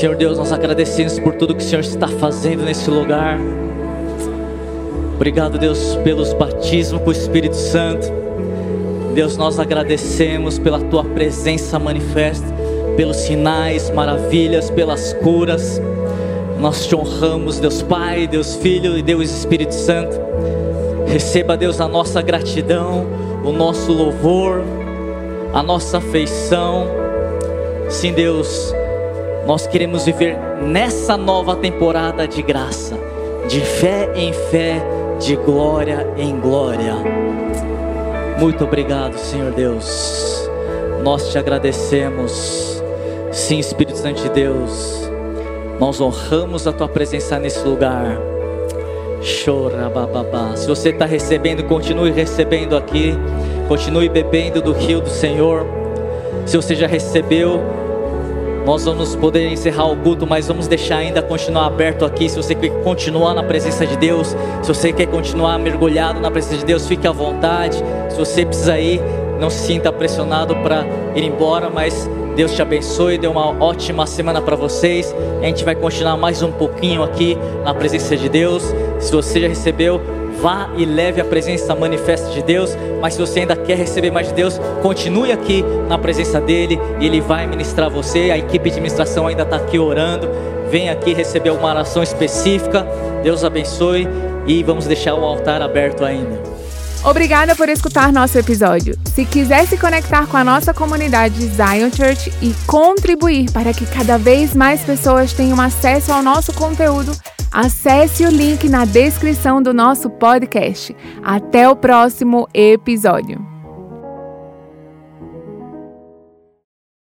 Senhor Deus, nós agradecemos por tudo que o Senhor está fazendo nesse lugar. Obrigado, Deus, pelos batismos com o Espírito Santo. Deus, nós agradecemos pela tua presença manifesta, pelos sinais, maravilhas, pelas curas. Nós te honramos, Deus Pai, Deus Filho e Deus Espírito Santo. Receba, Deus, a nossa gratidão, o nosso louvor, a nossa afeição. Sim, Deus, nós queremos viver nessa nova temporada de graça, de fé em fé, de glória em glória. Muito obrigado, Senhor Deus. Nós te agradecemos. Sim, Espírito Santo de Deus, nós honramos a tua presença nesse lugar. Chora, bababá. Se você está recebendo, continue recebendo aqui. Continue bebendo do rio do Senhor. Se você já recebeu, nós vamos poder encerrar o culto, mas vamos deixar ainda continuar aberto aqui. Se você quer continuar na presença de Deus, se você quer continuar mergulhado na presença de Deus, fique à vontade. Se você precisa ir, não se sinta pressionado para ir embora, mas Deus te abençoe, dê uma ótima semana para vocês. A gente vai continuar mais um pouquinho aqui na presença de Deus. Se você já recebeu, vá e leve a presença manifesta de Deus. Mas se você ainda quer receber mais de Deus, continue aqui na presença dele ele vai ministrar você. A equipe de administração ainda está aqui orando. Vem aqui receber uma oração específica. Deus abençoe e vamos deixar o altar aberto ainda. Obrigada por escutar nosso episódio. Se quiser se conectar com a nossa comunidade Zion Church e contribuir para que cada vez mais pessoas tenham acesso ao nosso conteúdo, acesse o link na descrição do nosso podcast. Até o próximo episódio.